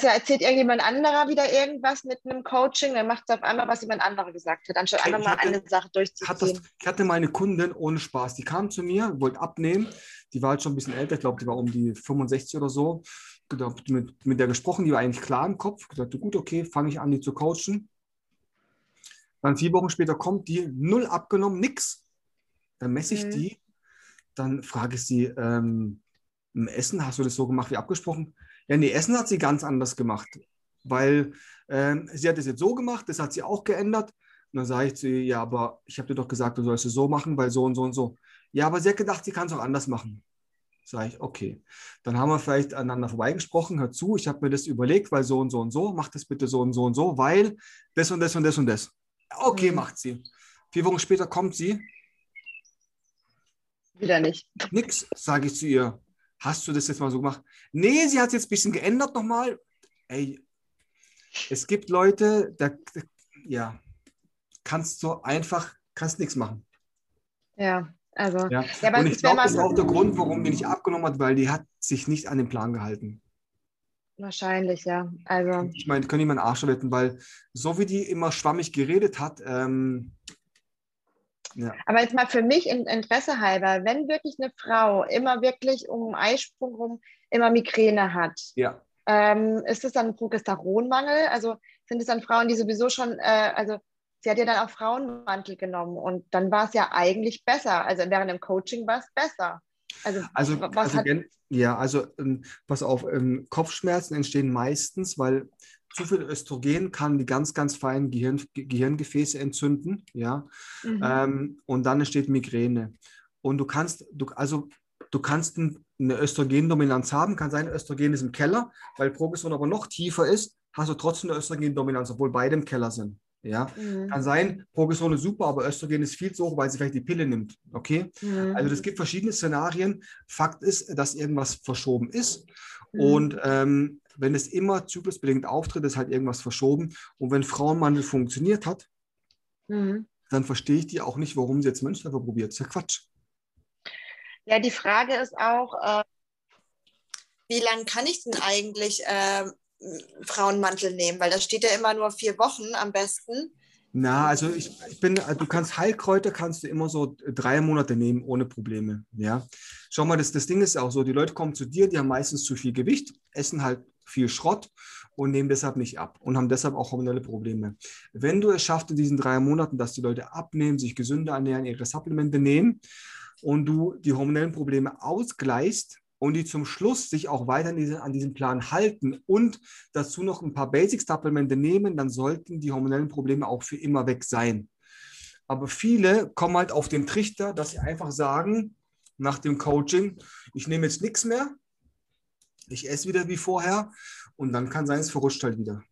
Du, erzählt irgendjemand anderer wieder irgendwas mit einem Coaching, dann macht es auf einmal, was jemand anderer gesagt hat, anstatt einfach mal eine Sache durchzuziehen. Das, ich hatte meine Kundin ohne Spaß, die kam zu mir, wollte abnehmen, die war halt schon ein bisschen älter, ich glaube, die war um die 65 oder so. Mit, mit der gesprochen, die war eigentlich klar im Kopf. Gesagt, gut, okay, fange ich an, die zu coachen. Dann vier Wochen später kommt die, null abgenommen, nix. Dann messe ich mhm. die, dann frage ich sie, ähm, im Essen hast du das so gemacht wie abgesprochen? Ja, nee, Essen hat sie ganz anders gemacht, weil ähm, sie hat es jetzt so gemacht, das hat sie auch geändert. Und dann sage ich zu ihr, ja, aber ich habe dir doch gesagt, du sollst es so machen, weil so und so und so. Ja, aber sie hat gedacht, sie kann es auch anders machen. Sage ich, okay. Dann haben wir vielleicht aneinander vorbeigesprochen, hör zu, ich habe mir das überlegt, weil so und so und so, mach das bitte so und so und so, weil das und das und das und das. Okay, mhm. macht sie. Vier Wochen später kommt sie. Wieder nicht. Nix, sage ich zu ihr hast du das jetzt mal so gemacht? Nee, sie hat es jetzt ein bisschen geändert nochmal. Ey, es gibt Leute, da, ja, kannst du einfach, kannst nichts machen. Ja, also. Ja. ja und ich glaube, das ist auch der Grund, warum die nicht abgenommen hat, weil die hat sich nicht an den Plan gehalten. Wahrscheinlich, ja. Also. Ich meine, können die meinen Arsch wetten, weil so wie die immer schwammig geredet hat, ähm, ja. Aber jetzt mal für mich in Interesse halber, wenn wirklich eine Frau immer wirklich um Eisprung rum immer Migräne hat, ja. ähm, ist das dann ein Progesteronmangel? Also sind es dann Frauen, die sowieso schon, äh, also sie hat ja dann auch Frauenmantel genommen und dann war es ja eigentlich besser. Also während dem Coaching war es besser. Also, also, also ja, also ähm, pass auf, ähm, Kopfschmerzen entstehen meistens, weil zu viel Östrogen kann die ganz, ganz feinen Gehirn, Gehirngefäße entzünden, ja, mhm. ähm, und dann entsteht Migräne. Und du kannst, du, also du kannst eine Östrogendominanz haben, kann sein, Östrogen ist im Keller, weil Progesteron aber noch tiefer ist, hast du trotzdem eine Östrogendominanz, obwohl beide im Keller sind. Ja, mhm. kann sein, Progesteron ist super, aber Östrogen ist viel zu hoch, weil sie vielleicht die Pille nimmt. Okay? Mhm. Also es gibt verschiedene Szenarien. Fakt ist, dass irgendwas verschoben ist. Mhm. Und ähm, wenn es immer zyklusbedingt auftritt, ist halt irgendwas verschoben. Und wenn Frauenmandel funktioniert hat, mhm. dann verstehe ich die auch nicht, warum sie jetzt Mönchsläufer probiert. Das ist ja Quatsch. Ja, die Frage ist auch, äh, wie lange kann ich denn eigentlich äh, Frauenmantel nehmen? Weil das steht ja immer nur vier Wochen am besten. Na, also ich, ich bin, du kannst Heilkräuter kannst du immer so drei Monate nehmen ohne Probleme. Ja, schau mal, das, das Ding ist auch so, die Leute kommen zu dir, die haben meistens zu viel Gewicht, essen halt viel Schrott und nehmen deshalb nicht ab und haben deshalb auch hormonelle Probleme. Wenn du es schaffst in diesen drei Monaten, dass die Leute abnehmen, sich gesünder ernähren, ihre Supplemente nehmen und du die hormonellen Probleme ausgleichst, und die zum Schluss sich auch weiter an, diese, an diesem Plan halten und dazu noch ein paar Basic-Supplemente nehmen, dann sollten die hormonellen Probleme auch für immer weg sein. Aber viele kommen halt auf den Trichter, dass sie einfach sagen, nach dem Coaching, ich nehme jetzt nichts mehr, ich esse wieder wie vorher und dann kann sein, es verrutscht halt wieder.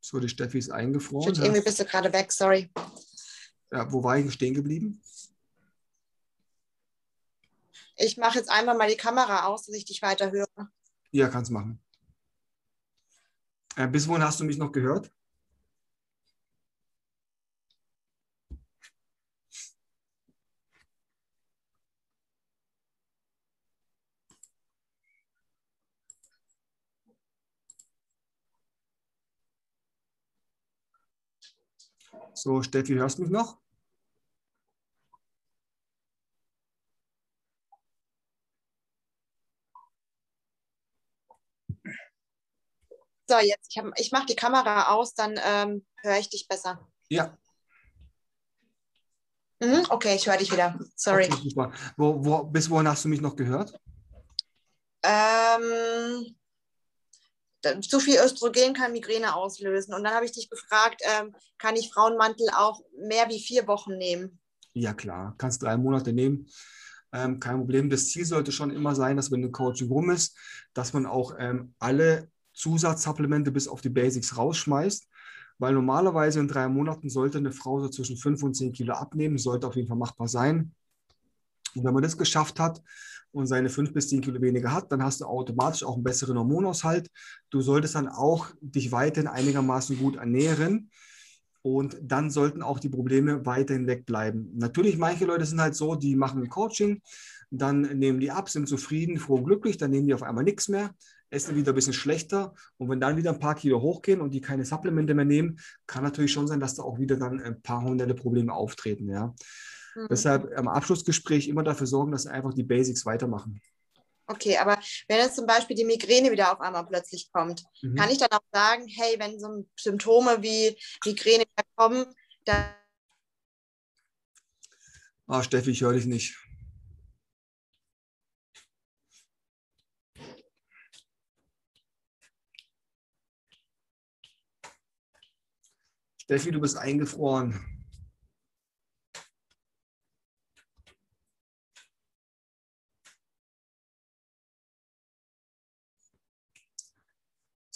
So, die Steffi ist eingefroren. Shit, irgendwie bist du gerade weg, sorry. Ja, wo war ich stehen geblieben? Ich mache jetzt einmal mal die Kamera aus, dass ich dich weiter höre. Ja, kannst machen. Äh, bis wohin hast du mich noch gehört? So, Steffi, hörst du mich noch? So, jetzt, ich, ich mache die Kamera aus, dann ähm, höre ich dich besser. Ja. Mhm, okay, ich höre dich wieder. Sorry. Okay, super. Wo, wo, bis wohin hast du mich noch gehört? Ähm, zu viel Östrogen kann Migräne auslösen. Und dann habe ich dich gefragt, ähm, kann ich Frauenmantel auch mehr wie vier Wochen nehmen? Ja, klar, kannst drei Monate nehmen. Ähm, kein Problem. Das Ziel sollte schon immer sein, dass wenn ein Coaching rum ist, dass man auch ähm, alle Zusatzsupplemente bis auf die Basics rausschmeißt. Weil normalerweise in drei Monaten sollte eine Frau so zwischen fünf und zehn Kilo abnehmen, sollte auf jeden Fall machbar sein. Und wenn man das geschafft hat und seine fünf bis zehn Kilo weniger hat, dann hast du automatisch auch einen besseren Hormonaushalt. Du solltest dann auch dich weiterhin einigermaßen gut ernähren. Und dann sollten auch die Probleme weiterhin wegbleiben. Natürlich, manche Leute sind halt so, die machen ein Coaching, dann nehmen die ab, sind zufrieden, froh und glücklich, dann nehmen die auf einmal nichts mehr, essen wieder ein bisschen schlechter und wenn dann wieder ein paar Kilo hochgehen und die keine Supplemente mehr nehmen, kann natürlich schon sein, dass da auch wieder dann ein paar hormonelle Probleme auftreten. Ja. Mhm. Deshalb am Abschlussgespräch immer dafür sorgen, dass sie einfach die Basics weitermachen. Okay, aber wenn jetzt zum Beispiel die Migräne wieder auf einmal plötzlich kommt, mhm. kann ich dann auch sagen, hey, wenn so Symptome wie Migräne kommen, dann. Ah, Steffi, ich höre dich nicht. Steffi, du bist eingefroren.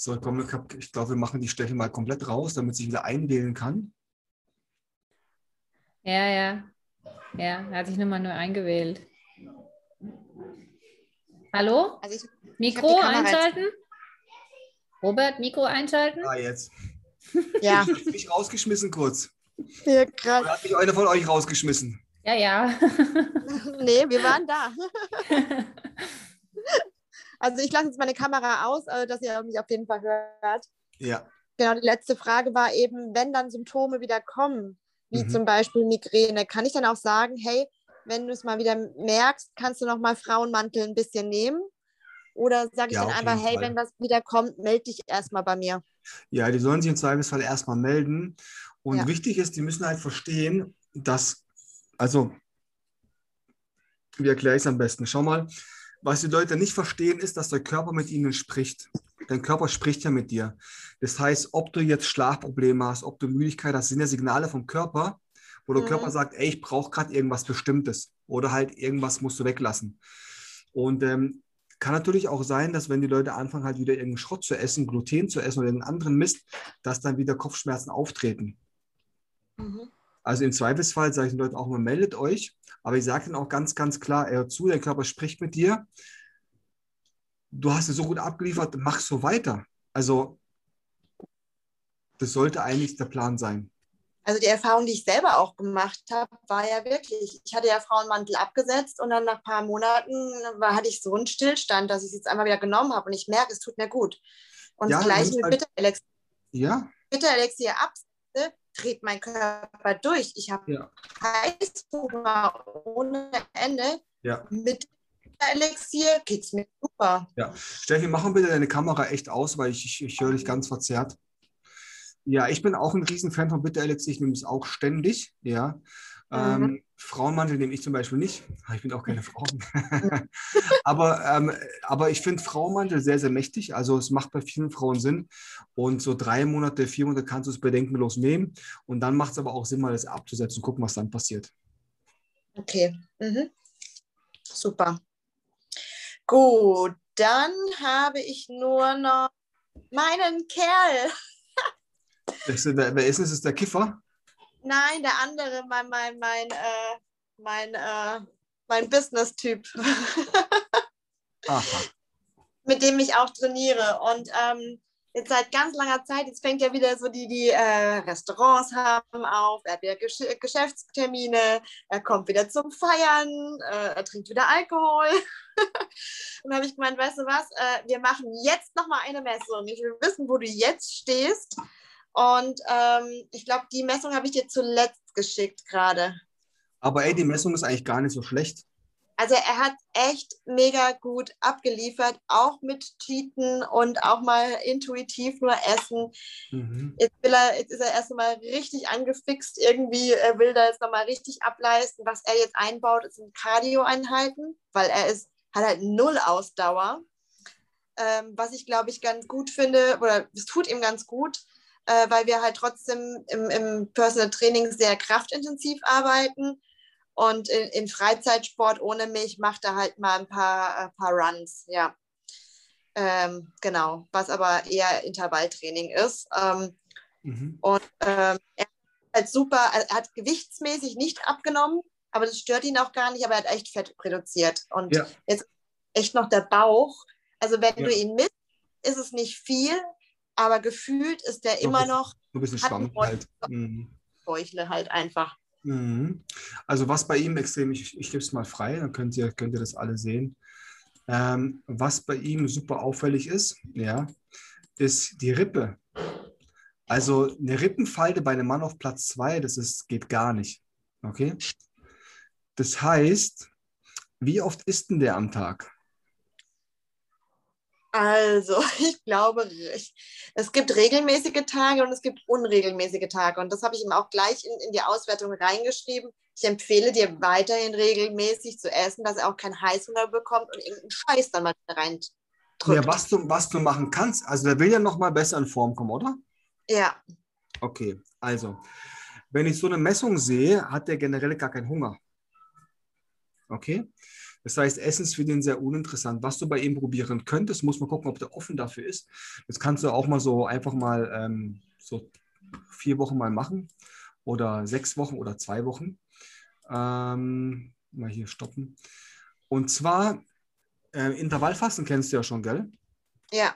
So, komm, ich glaube, wir machen die Steffi mal komplett raus, damit sie wieder einwählen kann. Ja, ja. Ja, er hat sich nochmal neu eingewählt. Hallo? Also ich, Mikro ich einschalten? Robert, Mikro einschalten? Ah, jetzt. Ja. Ich habe mich rausgeschmissen kurz. Ja, krass. Oder hat mich einer von euch rausgeschmissen? Ja, ja. nee, wir waren da. Also ich lasse jetzt meine Kamera aus, äh, dass ihr mich auf jeden Fall hört. Ja. Genau, die letzte Frage war eben, wenn dann Symptome wieder kommen, wie mhm. zum Beispiel Migräne, kann ich dann auch sagen, hey, wenn du es mal wieder merkst, kannst du noch mal Frauenmantel ein bisschen nehmen? Oder sage ich ja, dann einfach, hey, Fall. wenn was wieder kommt, melde dich erstmal bei mir? Ja, die sollen sich im Zweifelsfall erstmal melden. Und ja. wichtig ist, die müssen halt verstehen, dass, also, wie erkläre ich es am besten? Schau mal, was die Leute nicht verstehen, ist, dass der Körper mit ihnen spricht. Dein Körper spricht ja mit dir. Das heißt, ob du jetzt Schlafprobleme hast, ob du Müdigkeit hast, sind ja Signale vom Körper, wo der mhm. Körper sagt, ey, ich brauche gerade irgendwas Bestimmtes oder halt irgendwas musst du weglassen. Und ähm, kann natürlich auch sein, dass wenn die Leute anfangen, halt wieder irgendeinen Schrott zu essen, Gluten zu essen oder einen anderen Mist, dass dann wieder Kopfschmerzen auftreten. Mhm. Also im Zweifelsfall sage ich den Leuten auch mal, meldet euch. Aber ich sage ihnen auch ganz, ganz klar, hör zu, der Körper spricht mit dir. Du hast es so gut abgeliefert, mach so weiter. Also das sollte eigentlich der Plan sein. Also die Erfahrung, die ich selber auch gemacht habe, war ja wirklich, ich hatte ja Frauenmantel abgesetzt und dann nach ein paar Monaten war, hatte ich so einen Stillstand, dass ich es jetzt einmal wieder genommen habe und ich merke, es tut mir gut. Und ja, gleich mit halt, Bitter-Elixier ja. Bitter absetze, dreht mein Körper durch. Ich habe ja. Heißhunger ohne Ende. Ja. Mit Elixier geht es mir super. Ja. Steffi, machen bitte deine Kamera echt aus, weil ich, ich, ich höre dich ganz verzerrt. Ja, ich bin auch ein Riesenfan von Bitter Elixier. Ich nehme es auch ständig. Ja. Mhm. Ähm, Frauenmantel nehme ich zum Beispiel nicht. Ich bin auch keine Frau. aber, ähm, aber ich finde Frauenmantel sehr, sehr mächtig. Also es macht bei vielen Frauen Sinn. Und so drei Monate, vier Monate kannst du es bedenkenlos nehmen. Und dann macht es aber auch Sinn, mal das abzusetzen und gucken, was dann passiert. Okay. Mhm. Super. Gut, dann habe ich nur noch meinen Kerl. wer ist es? Ist der Kiffer? Nein, der andere, mein, mein, mein, äh, mein, äh, mein Business-Typ. Mit dem ich auch trainiere. Und ähm, jetzt seit ganz langer Zeit, jetzt fängt ja wieder so die, die äh, Restaurants haben auf, er hat wieder Gesch Geschäftstermine, er kommt wieder zum Feiern, äh, er trinkt wieder Alkohol. und habe ich gemeint, weißt du was, äh, wir machen jetzt nochmal eine Messung. Ich will wissen, wo du jetzt stehst und ähm, ich glaube, die Messung habe ich dir zuletzt geschickt gerade. Aber ey, die Messung ist eigentlich gar nicht so schlecht. Also er hat echt mega gut abgeliefert, auch mit Cheaten und auch mal intuitiv nur essen. Mhm. Jetzt, er, jetzt ist er erst mal richtig angefixt irgendwie. Er will da jetzt nochmal richtig ableisten. Was er jetzt einbaut, sind Cardio-Einheiten, weil er ist, hat halt null Ausdauer. Ähm, was ich glaube ich ganz gut finde, oder es tut ihm ganz gut, äh, weil wir halt trotzdem im, im, Personal Training sehr kraftintensiv arbeiten. Und in, in Freizeitsport ohne mich macht er halt mal ein paar, äh, paar Runs, ja. Ähm, genau, was aber eher Intervalltraining ist. Ähm, mhm. Und ähm, er hat halt super, er hat gewichtsmäßig nicht abgenommen, aber das stört ihn auch gar nicht, aber er hat echt Fett reduziert. Und ja. jetzt echt noch der Bauch. Also wenn ja. du ihn misst, ist es nicht viel, aber gefühlt ist der immer noch. Ein bisschen schwamm halt. Mhm. Bäuchle halt einfach. Mhm. Also was bei ihm extrem, ich, ich gebe es mal frei, dann könnt ihr, könnt ihr das alle sehen. Ähm, was bei ihm super auffällig ist, ja, ist die Rippe. Also eine Rippenfalte bei einem Mann auf Platz 2, das ist, geht gar nicht. Okay? Das heißt, wie oft isst denn der am Tag? Also, ich glaube, es gibt regelmäßige Tage und es gibt unregelmäßige Tage. Und das habe ich ihm auch gleich in, in die Auswertung reingeschrieben. Ich empfehle dir weiterhin regelmäßig zu essen, dass er auch keinen Heißhunger bekommt und irgendeinen Scheiß dann mal rein Ja, was du, was du machen kannst, also der will ja noch mal besser in Form kommen, oder? Ja. Okay, also, wenn ich so eine Messung sehe, hat der generell gar keinen Hunger. Okay? Das heißt, Essen ist für den sehr uninteressant. Was du bei ihm probieren könntest, muss man gucken, ob der offen dafür ist. Das kannst du auch mal so einfach mal ähm, so vier Wochen mal machen oder sechs Wochen oder zwei Wochen. Ähm, mal hier stoppen. Und zwar äh, Intervallfasten kennst du ja schon, gell? Ja.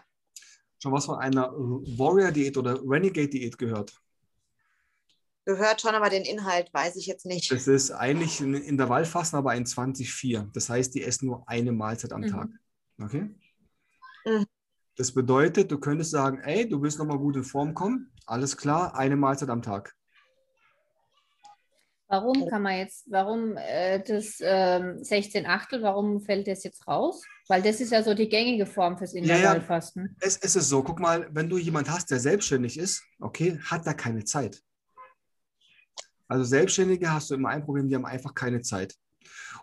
Schon was von einer Warrior-Diät oder Renegade-Diät gehört? Gehört schon, aber den Inhalt weiß ich jetzt nicht. Das ist eigentlich ein Intervallfasten, aber ein 20-4. Das heißt, die essen nur eine Mahlzeit am mhm. Tag. Okay? Mhm. Das bedeutet, du könntest sagen, ey, du willst nochmal gut in Form kommen. Alles klar, eine Mahlzeit am Tag. Warum kann man jetzt, warum äh, das äh, 16 Achtel, warum fällt das jetzt raus? Weil das ist ja so die gängige Form fürs Intervallfasten. Ja, ja. Es, es ist so, guck mal, wenn du jemand hast, der selbstständig ist, okay, hat er keine Zeit. Also Selbstständige hast du immer ein Problem, die haben einfach keine Zeit.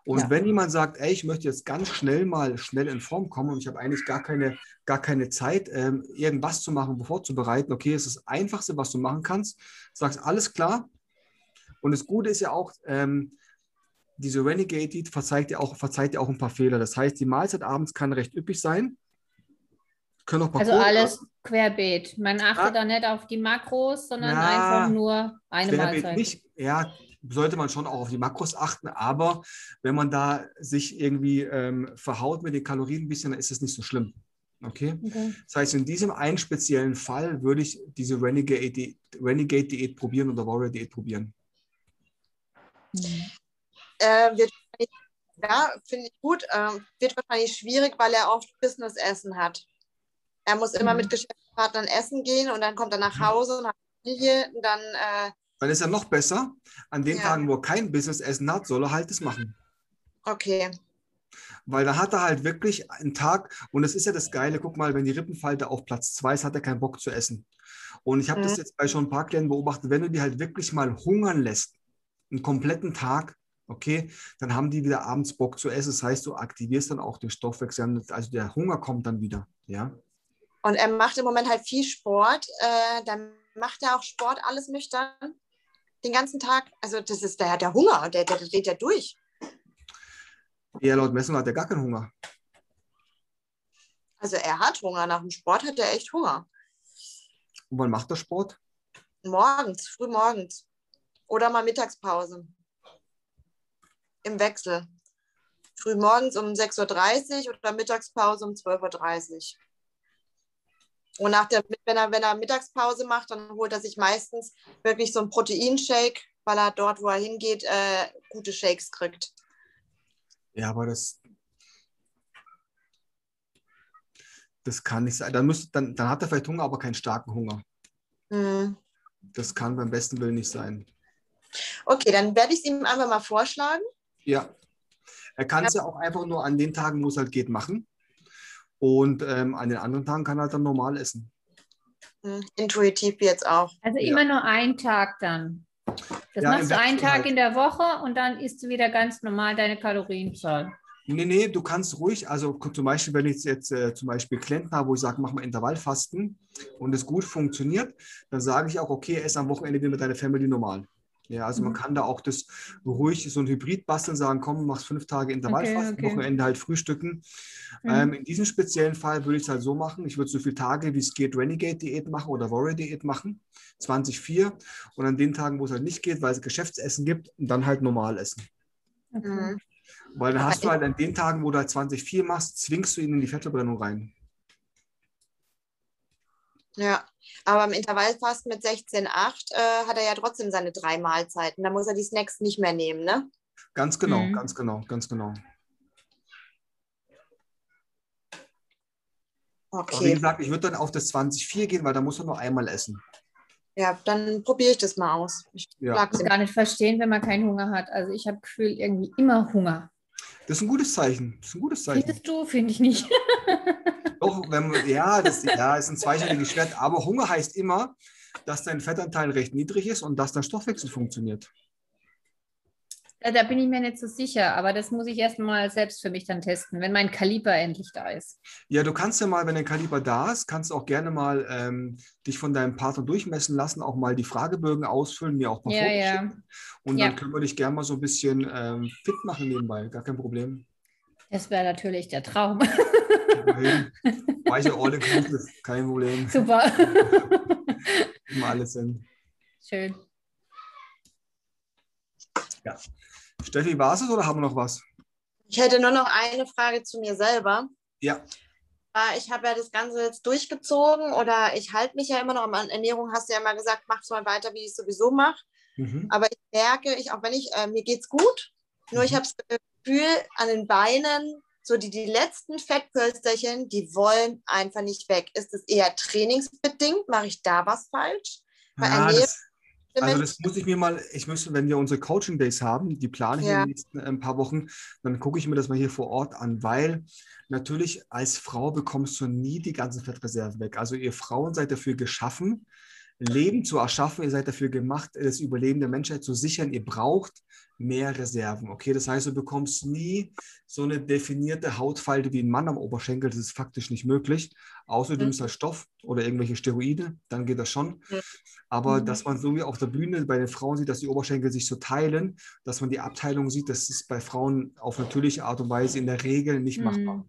Und ja. wenn jemand sagt, ey, ich möchte jetzt ganz schnell mal schnell in Form kommen und ich habe eigentlich gar keine, gar keine Zeit, ähm, irgendwas zu machen, vorzubereiten, okay, es ist das Einfachste, was du machen kannst. Sagst, alles klar. Und das Gute ist ja auch, ähm, diese Renegade verzeiht dir auch, verzeiht dir auch ein paar Fehler. Das heißt, die Mahlzeit abends kann recht üppig sein. Können auch also alles querbeet. Man achtet ja. da nicht auf die Makros, sondern ja, einfach nur eine querbeet Mahlzeit. Nicht, ja, sollte man schon auch auf die Makros achten, aber wenn man da sich irgendwie ähm, verhaut mit den Kalorien ein bisschen, dann ist es nicht so schlimm. Okay? okay? Das heißt, in diesem einen speziellen Fall würde ich diese Renegade-Diät Renegade probieren oder Warrior-Diät probieren. Mhm. Äh, wird, ja, finde ich gut. Äh, wird wahrscheinlich schwierig, weil er oft Business-Essen hat. Er muss immer mhm. mit Geschäftspartnern essen gehen und dann kommt er nach Hause und hat Familie und dann. Äh, dann ist er noch besser. An den ja. Tagen, wo er kein Business-Essen hat, soll er halt das machen. Okay. Weil da hat er halt wirklich einen Tag, und das ist ja das Geile, guck mal, wenn die Rippenfalte auf Platz 2 ist, hat er keinen Bock zu essen. Und ich habe mhm. das jetzt bei schon ein paar Klienten beobachtet, wenn du die halt wirklich mal hungern lässt, einen kompletten Tag, okay, dann haben die wieder abends Bock zu essen. Das heißt, du aktivierst dann auch den Stoffwechsel, also der Hunger kommt dann wieder, ja. Und er macht im Moment halt viel Sport. Äh, dann macht er auch Sport, alles nüchtern. Den ganzen Tag. Also das ist der, der Hunger, der, der, der dreht ja durch. Ja, laut Messung hat er gar keinen Hunger. Also er hat Hunger. Nach dem Sport hat er echt Hunger. Und wann macht er Sport? Morgens, früh morgens. Oder mal Mittagspause. Im Wechsel. Früh morgens um 6.30 Uhr oder Mittagspause um 12.30 Uhr. Und nach der, wenn, er, wenn er Mittagspause macht, dann holt er sich meistens wirklich so einen Proteinshake, weil er dort, wo er hingeht, äh, gute Shakes kriegt. Ja, aber das, das kann nicht sein. Dann, müsste, dann, dann hat er vielleicht Hunger, aber keinen starken Hunger. Mhm. Das kann beim besten Willen nicht sein. Okay, dann werde ich es ihm einfach mal vorschlagen. Ja. Er kann es ja. ja auch einfach nur an den Tagen, wo es halt geht, machen. Und ähm, an den anderen Tagen kann er halt dann normal essen. Hm, intuitiv jetzt auch. Also immer ja. nur einen Tag dann. Das ja, machst du einen Tag halt. in der Woche und dann isst du wieder ganz normal deine Kalorienzahl. Nee, nee, du kannst ruhig, also zum Beispiel, wenn ich jetzt äh, zum Beispiel Klienten habe, wo ich sage, mach mal Intervallfasten und es gut funktioniert, dann sage ich auch, okay, ess am Wochenende wieder mit deiner Family normal. Ja, also man mhm. kann da auch das ruhig so ein Hybrid basteln, sagen, komm, machst fünf Tage Intervallfasten, okay, okay. Wochenende halt frühstücken. Mhm. Ähm, in diesem speziellen Fall würde ich es halt so machen, ich würde so viele Tage, wie es geht, Renegade-Diät machen oder Warrior-Diät machen, 2004 und an den Tagen, wo es halt nicht geht, weil es Geschäftsessen gibt, dann halt normal essen. Okay. Mhm. Weil dann hast du halt an den Tagen, wo du halt 20,4 machst, zwingst du ihn in die Fettverbrennung rein. Ja, aber im Intervallfasten mit 16,8 äh, hat er ja trotzdem seine drei Mahlzeiten. Da muss er die Snacks nicht mehr nehmen, ne? Ganz genau, mhm. ganz genau, ganz genau. Okay. Aber wie gesagt, ich würde dann auf das 20,4 gehen, weil da muss er nur einmal essen. Ja, dann probiere ich das mal aus. Ich ja. mag es gar nicht verstehen, wenn man keinen Hunger hat. Also ich habe Gefühl irgendwie immer Hunger. Das ist ein gutes Zeichen. Das ist ein gutes Zeichen. Findest du? Finde ich nicht. Doch, wenn man, ja, das ja, ist ein zweischneidiges Schwert. Aber Hunger heißt immer, dass dein Fettanteil recht niedrig ist und dass dein Stoffwechsel funktioniert. Da bin ich mir nicht so sicher, aber das muss ich erstmal selbst für mich dann testen, wenn mein Kaliber endlich da ist. Ja, du kannst ja mal, wenn dein Kaliber da ist, kannst du auch gerne mal ähm, dich von deinem Partner durchmessen lassen, auch mal die Fragebögen ausfüllen, mir auch mal ja, ja. Und ja. dann können wir dich gerne mal so ein bisschen ähm, fit machen nebenbei, gar kein Problem. Das wäre natürlich der Traum. Weiche All inclusive, kein Problem. Super. Immer alles hin. Schön. Ja. Steffi, war es oder haben wir noch was? Ich hätte nur noch eine Frage zu mir selber. Ja. Ich habe ja das Ganze jetzt durchgezogen oder ich halte mich ja immer noch an Ernährung. Hast du ja immer gesagt, mach so weiter, wie ich es sowieso mache. Mhm. Aber ich merke, ich, auch wenn ich, äh, mir es gut, nur mhm. ich habe das Gefühl an den Beinen, so die, die letzten Fettpölsterchen, die wollen einfach nicht weg. Ist es eher trainingsbedingt? Mache ich da was falsch? Bei ah, Ernährung also das muss ich mir mal, ich müsste, wenn wir unsere Coaching Days haben, die plane ich ja. in den nächsten ein äh, paar Wochen, dann gucke ich mir das mal hier vor Ort an, weil natürlich als Frau bekommst du nie die ganzen Fettreserven weg. Also ihr Frauen seid dafür geschaffen, Leben zu erschaffen, ihr seid dafür gemacht, das Überleben der Menschheit zu sichern. Ihr braucht mehr Reserven. Okay, das heißt, du bekommst nie so eine definierte Hautfalte wie ein Mann am Oberschenkel. Das ist faktisch nicht möglich. Außer du nimmst halt Stoff oder irgendwelche Steroide, dann geht das schon. Aber mhm. dass man so wie auf der Bühne bei den Frauen sieht, dass die Oberschenkel sich so teilen, dass man die Abteilung sieht, das ist bei Frauen auf natürliche Art und Weise in der Regel nicht mhm. machbar.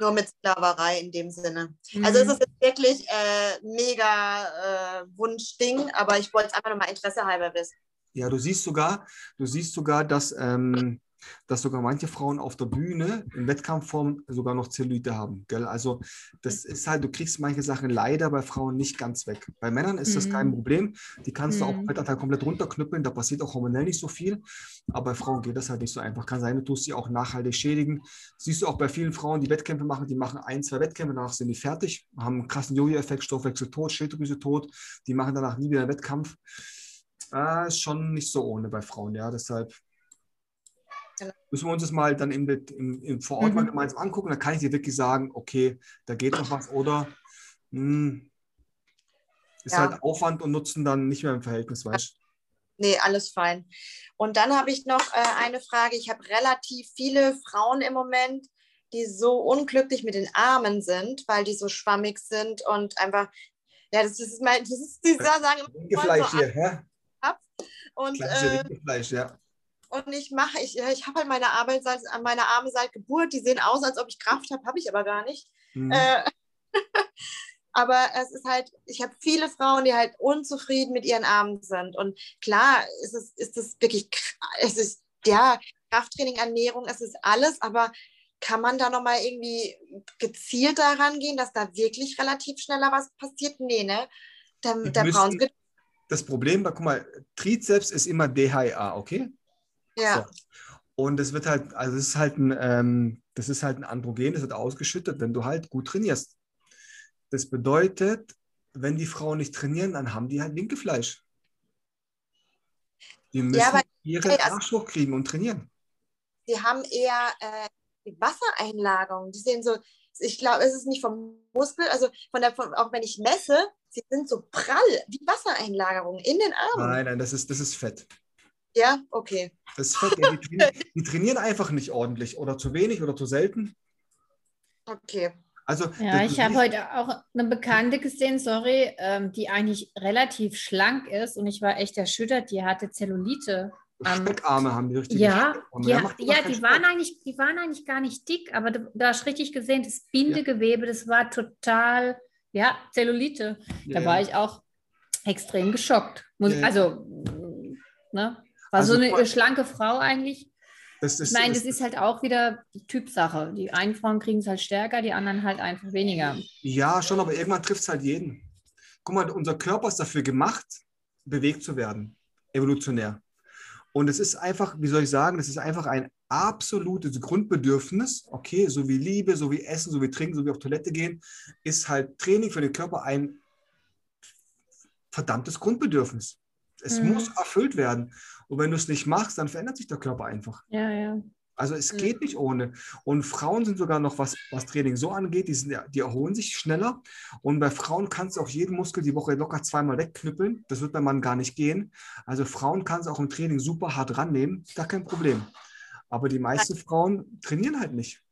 Nur mit Sklaverei in dem Sinne. Mhm. Also es ist wirklich äh, mega äh, Wunschding, aber ich wollte es einfach nur mal Interesse halber wissen. Ja, du siehst sogar, du siehst sogar, dass, ähm, dass sogar manche Frauen auf der Bühne in Wettkampfform sogar noch Zellulite haben. Gell? Also das ist halt, du kriegst manche Sachen leider bei Frauen nicht ganz weg. Bei Männern ist mhm. das kein mhm. Problem. Die kannst mhm. du auch mhm. Fettanteil komplett runterknüppeln, da passiert auch hormonell nicht so viel. Aber bei Frauen geht das halt nicht so einfach. Kann sein, du tust sie auch nachhaltig schädigen. Siehst du auch bei vielen Frauen, die Wettkämpfe machen, die machen ein, zwei Wettkämpfe, danach sind die fertig, haben einen krassen Jojo-Effekt, Stoffwechsel tot, Schilddrüse tot, die machen danach nie wieder einen Wettkampf ah, schon nicht so ohne bei Frauen, ja. Deshalb müssen wir uns das mal dann im, im, im vor Ort mhm. mal gemeinsam angucken. Da kann ich dir wirklich sagen, okay, da geht noch was oder mh, hm, ist ja. halt Aufwand und Nutzen dann nicht mehr im Verhältnis, weißt du? Nee, alles fein. Und dann habe ich noch äh, eine Frage. Ich habe relativ viele Frauen im Moment, die so unglücklich mit den Armen sind, weil die so schwammig sind und einfach, ja, das ist mein, das ist, die sagen so hier, ja? Und, äh, Fleisch, ja. Und ich mache, ich, ich habe halt meine Arbeit seit, meine Arme seit Geburt, die sehen aus, als ob ich Kraft habe, habe ich aber gar nicht. Mhm. Äh, aber es ist halt, ich habe viele Frauen, die halt unzufrieden mit ihren Armen sind. Und klar, ist es ist es wirklich, es ist ja Krafttraining, Ernährung, es ist alles, aber kann man da nochmal irgendwie gezielt daran gehen, dass da wirklich relativ schneller was passiert? Nee, ne? Der, der müssen, das Problem, guck mal, Trizeps ist immer DHA, okay? Ja. So. Und es wird halt, also es ist halt ein, ähm, das ist halt ein Androgen, das wird ausgeschüttet, wenn du halt gut trainierst. Das bedeutet, wenn die Frauen nicht trainieren, dann haben die halt linke Fleisch. Die müssen ja, ihren Arsch hochkriegen und trainieren. Sie haben eher äh, die Wassereinlagerung. Die sehen so, ich glaube, es ist nicht vom Muskel, also von der, von, auch wenn ich messe, sie sind so prall wie Wassereinlagerungen in den Armen. Nein, nein, das ist, das ist Fett. Ja, okay. Das ist Fett. Ja, die, trainieren, die, trainieren, einfach nicht ordentlich oder zu wenig oder zu selten. Okay. Also, ja, ich habe heute auch eine Bekannte gesehen, sorry, ähm, die eigentlich relativ schlank ist und ich war echt erschüttert, die hatte Zellulite. Speckarme haben die richtig. Ja, die, ja, ja die, waren eigentlich, die waren eigentlich gar nicht dick, aber du, du hast richtig gesehen, das Bindegewebe, ja. das war total ja, Zellulite. Ja, da war ich auch extrem geschockt. Muss, also, ne? War also so eine schlanke Frau eigentlich. Das ist, ich meine, das ist halt auch wieder Typsache. Die einen Frauen kriegen es halt stärker, die anderen halt einfach weniger. Ja, schon, aber irgendwann trifft es halt jeden. Guck mal, unser Körper ist dafür gemacht, bewegt zu werden, evolutionär. Und es ist einfach, wie soll ich sagen, das ist einfach ein absolutes Grundbedürfnis, okay, so wie Liebe, so wie Essen, so wie Trinken, so wie auf Toilette gehen, ist halt Training für den Körper ein verdammtes Grundbedürfnis. Es mhm. muss erfüllt werden. Und wenn du es nicht machst, dann verändert sich der Körper einfach. Ja, ja. Also es geht nicht ohne. Und Frauen sind sogar noch, was, was Training so angeht, die, sind, die erholen sich schneller. Und bei Frauen kannst du auch jeden Muskel die Woche locker zweimal wegknüppeln. Das wird beim Mann gar nicht gehen. Also Frauen kannst du auch im Training super hart rannehmen. Gar kein Problem. Aber die meisten Frauen trainieren halt nicht.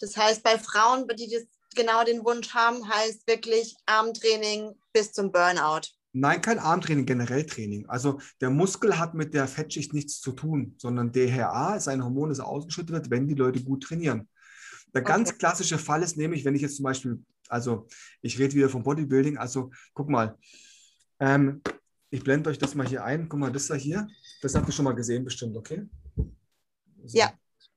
Das heißt, bei Frauen, die das genau den Wunsch haben, heißt wirklich Armtraining bis zum Burnout. Nein, kein Armtraining, generell Training. Also der Muskel hat mit der Fettschicht nichts zu tun, sondern DHA, sein Hormon, ist ausgeschüttet wird, wenn die Leute gut trainieren. Der okay. ganz klassische Fall ist nämlich, wenn ich jetzt zum Beispiel, also ich rede wieder vom Bodybuilding, also guck mal, ähm, ich blende euch das mal hier ein. Guck mal, das da hier, das habt ihr schon mal gesehen bestimmt, okay? So. Ja.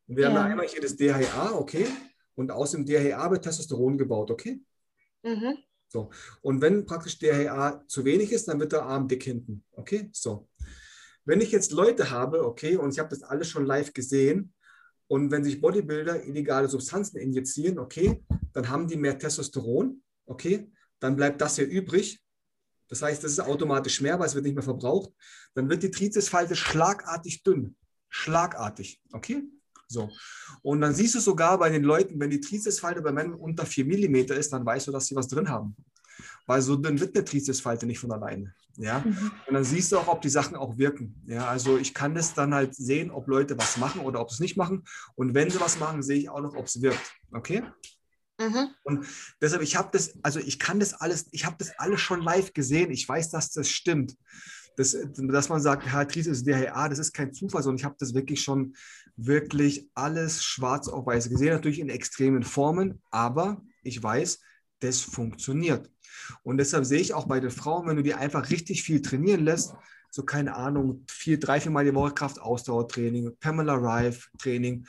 Und wir ja. haben einmal hier das DHA, okay? Und aus dem DHA wird Testosteron gebaut, okay? Mhm. So. Und wenn praktisch DHA zu wenig ist, dann wird der Arm dick hinten. Okay? So. Wenn ich jetzt Leute habe, okay, und ich habe das alles schon live gesehen, und wenn sich Bodybuilder illegale Substanzen injizieren, okay, dann haben die mehr Testosteron, okay, dann bleibt das hier übrig. Das heißt, das ist automatisch mehr, weil es wird nicht mehr verbraucht. Dann wird die Trizesfalte schlagartig dünn. Schlagartig, okay? So. Und dann siehst du sogar bei den Leuten, wenn die Trizesfalte bei Männern unter 4 mm ist, dann weißt du, dass sie was drin haben. Weil so dünn wird eine Trizesfalte nicht von alleine. Ja? Mhm. Und dann siehst du auch, ob die Sachen auch wirken. Ja? Also ich kann das dann halt sehen, ob Leute was machen oder ob sie es nicht machen. Und wenn sie was machen, sehe ich auch noch, ob es wirkt. Okay? Mhm. Und deshalb, ich habe das, also ich kann das alles, ich habe das alles schon live gesehen. Ich weiß, dass das stimmt das, dass man sagt, Herr Tries ist DHA, das ist kein Zufall, sondern ich habe das wirklich schon wirklich alles schwarz auf weiß gesehen, natürlich in extremen Formen, aber ich weiß, das funktioniert. Und deshalb sehe ich auch bei den Frauen, wenn du die einfach richtig viel trainieren lässt, so keine Ahnung, vier, drei, vier Mal die Woche Kraftausdauertraining, Pamela Rife Training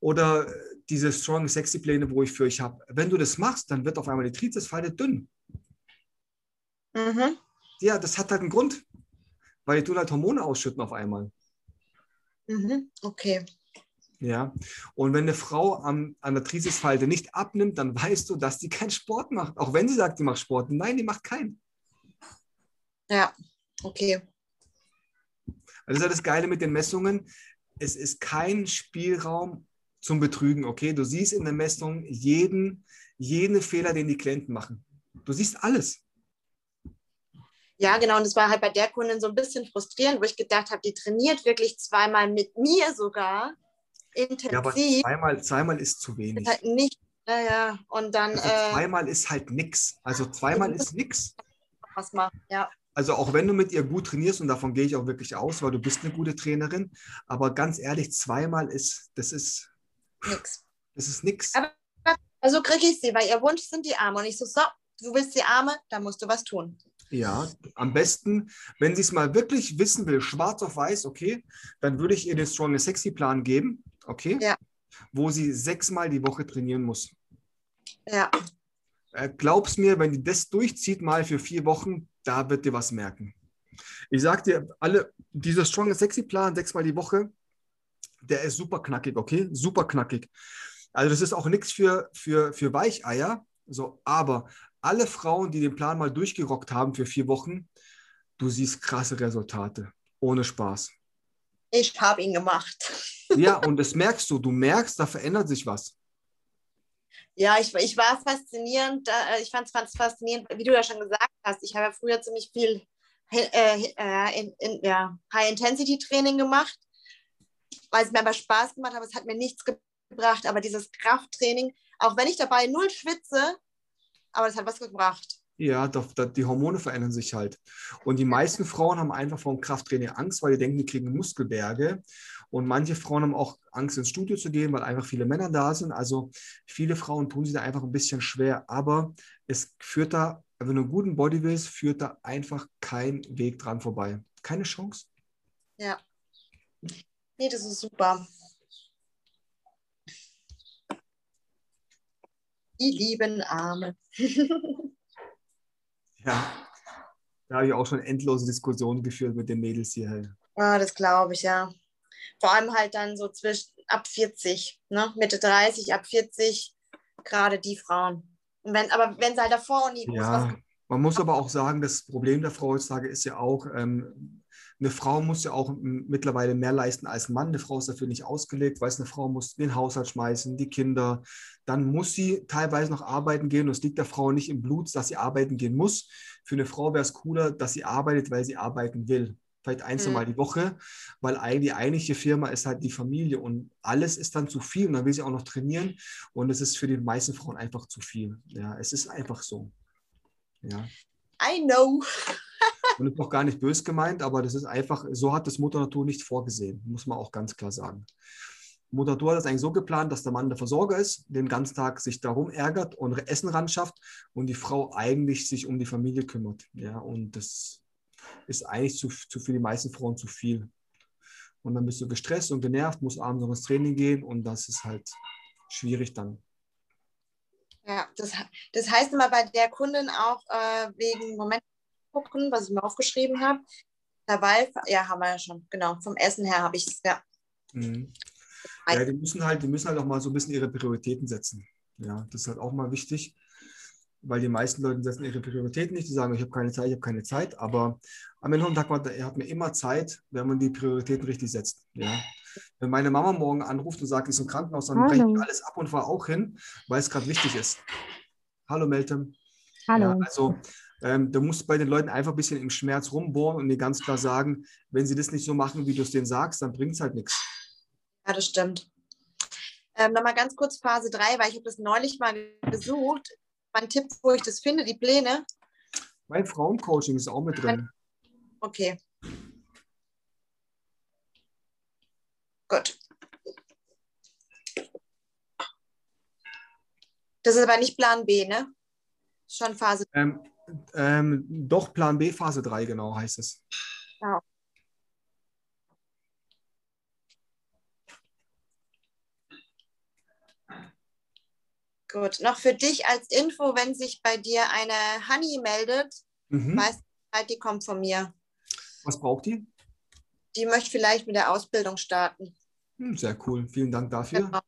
oder diese Strong Sexy Pläne, wo ich für euch habe. Wenn du das machst, dann wird auf einmal die Trizesfalte dünn. Mhm. Ja, das hat halt einen Grund weil die tun halt Hormone ausschütten auf einmal. Mhm, okay. Ja, und wenn eine Frau am, an der Trizisfalte nicht abnimmt, dann weißt du, dass die keinen Sport macht. Auch wenn sie sagt, die macht Sport. Nein, die macht keinen. Ja, okay. Also das ist ja das Geile mit den Messungen. Es ist kein Spielraum zum Betrügen, okay? Du siehst in der Messung jeden, jeden Fehler, den die Klienten machen. Du siehst alles. Ja, genau. Und es war halt bei der Kundin so ein bisschen frustrierend, wo ich gedacht habe, die trainiert wirklich zweimal mit mir sogar intensiv. Ja, aber zweimal, zweimal ist zu wenig. Ist halt nicht, naja, und dann. Also äh, zweimal ist halt nix. Also zweimal ist nix. Was machen, ja. Also auch wenn du mit ihr gut trainierst, und davon gehe ich auch wirklich aus, weil du bist eine gute Trainerin, aber ganz ehrlich, zweimal ist, das ist nix. Das ist nix. Aber also kriege ich sie, weil ihr Wunsch sind die Arme. Und ich so, so, du willst die Arme, dann musst du was tun. Ja, am besten, wenn sie es mal wirklich wissen will, schwarz auf weiß, okay, dann würde ich ihr den Strong and Sexy Plan geben, okay, ja. wo sie sechsmal die Woche trainieren muss. Ja. Äh, glaub's mir, wenn die das durchzieht, mal für vier Wochen, da wird dir was merken. Ich sag dir, alle, dieser Strong and Sexy Plan, sechsmal die Woche, der ist super knackig, okay? Super knackig. Also das ist auch nichts für, für, für Weicheier, so, aber alle Frauen, die den Plan mal durchgerockt haben für vier Wochen, du siehst krasse Resultate. Ohne Spaß. Ich habe ihn gemacht. Ja, und das merkst du. Du merkst, da verändert sich was. Ja, ich, ich war faszinierend. Äh, ich fand es faszinierend, wie du ja schon gesagt hast. Ich habe ja früher ziemlich viel äh, äh, in, in, ja, High-Intensity-Training gemacht, weil es mir aber Spaß gemacht hat, aber es hat mir nichts gebracht. Aber dieses Krafttraining, auch wenn ich dabei null schwitze, aber das hat was gebracht. Ja, die Hormone verändern sich halt. Und die meisten Frauen haben einfach vor Krafttraining Angst, weil die denken, die kriegen Muskelberge. Und manche Frauen haben auch Angst, ins Studio zu gehen, weil einfach viele Männer da sind. Also viele Frauen tun sich da einfach ein bisschen schwer. Aber es führt da, wenn du einen guten Body willst, führt da einfach kein Weg dran vorbei. Keine Chance. Ja. Nee, das ist super. Die lieben Arme. ja, da habe ich auch schon endlose Diskussionen geführt mit den Mädels hier. Ah, das glaube ich, ja. Vor allem halt dann so zwischen ab 40, ne? Mitte 30, ab 40, gerade die Frauen. Und wenn, aber wenn sie halt davor nie ja, man muss aber auch sagen, das Problem der Frau heutzutage ist ja auch, ähm, eine Frau muss ja auch mittlerweile mehr leisten als ein Mann. Eine Frau ist dafür nicht ausgelegt, weil eine Frau muss den Haushalt schmeißen, die Kinder. Dann muss sie teilweise noch arbeiten gehen. Und es liegt der Frau nicht im Blut, dass sie arbeiten gehen muss. Für eine Frau wäre es cooler, dass sie arbeitet, weil sie arbeiten will. Vielleicht ein, zwei Mal die Woche, weil die eigentliche Firma ist halt die Familie und alles ist dann zu viel und dann will sie auch noch trainieren und es ist für die meisten Frauen einfach zu viel. Ja, es ist einfach so. Ja. I know. Und ist auch gar nicht bös gemeint, aber das ist einfach, so hat das Mutter Natur nicht vorgesehen, muss man auch ganz klar sagen. Mutter Natur hat es eigentlich so geplant, dass der Mann der Versorger ist, den ganzen Tag sich darum ärgert und Essen ran schafft und die Frau eigentlich sich um die Familie kümmert. Ja, und das ist eigentlich zu, zu für die meisten Frauen zu viel. Und dann bist du gestresst und genervt, musst abends noch ins Training gehen und das ist halt schwierig dann. Ja, das, das heißt immer bei der Kundin auch äh, wegen Moment gucken, was ich mir aufgeschrieben habe. Dabei, ja, haben wir ja schon, genau. Vom Essen her habe ich es, ja. Mhm. Ja, die müssen halt, die müssen halt auch mal so ein bisschen ihre Prioritäten setzen. Ja, das ist halt auch mal wichtig, weil die meisten Leute setzen ihre Prioritäten nicht. Die sagen, ich habe keine Zeit, ich habe keine Zeit. Aber am Ende vom Tag hat man immer Zeit, wenn man die Prioritäten richtig setzt. Ja. Wenn meine Mama morgen anruft und sagt, ich ist im Krankenhaus, dann breche ich alles ab und fahre auch hin, weil es gerade wichtig ist. Hallo Meltem. Hallo. Ja, also ähm, du musst bei den Leuten einfach ein bisschen im Schmerz rumbohren und dir ganz klar sagen, wenn sie das nicht so machen, wie du es denen sagst, dann bringt es halt nichts. Ja, das stimmt. Ähm, Nochmal ganz kurz Phase 3, weil ich habe das neulich mal gesucht. Mein Tipp, wo ich das finde, die Pläne. Mein Frauencoaching ist auch mit drin. Okay. Gut. Das ist aber nicht Plan B, ne? Schon Phase. Ähm, ähm, doch, Plan B, Phase 3, genau heißt es. Ja. Gut, noch für dich als Info, wenn sich bei dir eine Honey meldet, mhm. weißt du, die kommt von mir. Was braucht die? Die möchte vielleicht mit der Ausbildung starten. Hm, sehr cool, vielen Dank dafür. Genau.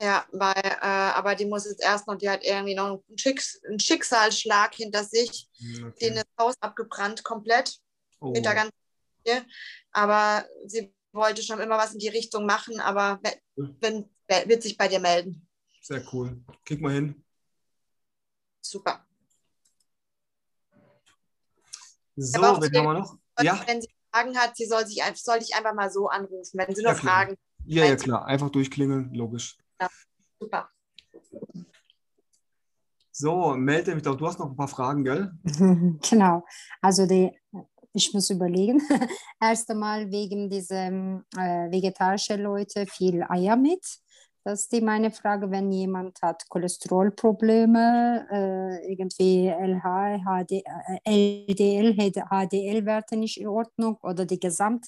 Ja, weil, äh, aber die muss jetzt erst noch, die hat irgendwie noch einen, Schicks-, einen Schicksalsschlag hinter sich, hm, okay. den das Haus abgebrannt komplett oh. mit der ganzen. Aber sie wollte schon immer was in die Richtung machen, aber wenn, wird sich bei dir melden. Sehr cool. Krieg mal hin. Super. So, wen haben wir noch? Ja. Wenn sie Fragen hat, sie soll, sich, soll dich einfach mal so anrufen, wenn sie noch ja, Fragen Ja, ja, klar. Einfach durchklingeln, logisch. Ja, super. So, melde mich doch. Du hast noch ein paar Fragen, gell? genau. Also die, ich muss überlegen. Erst einmal wegen diesem äh, vegetarischen Leute viel Eier mit. Das ist die meine Frage, wenn jemand hat Cholesterolprobleme, äh, irgendwie LH, HD, äh, LDL, HDL-Werte nicht in Ordnung oder die Gesamt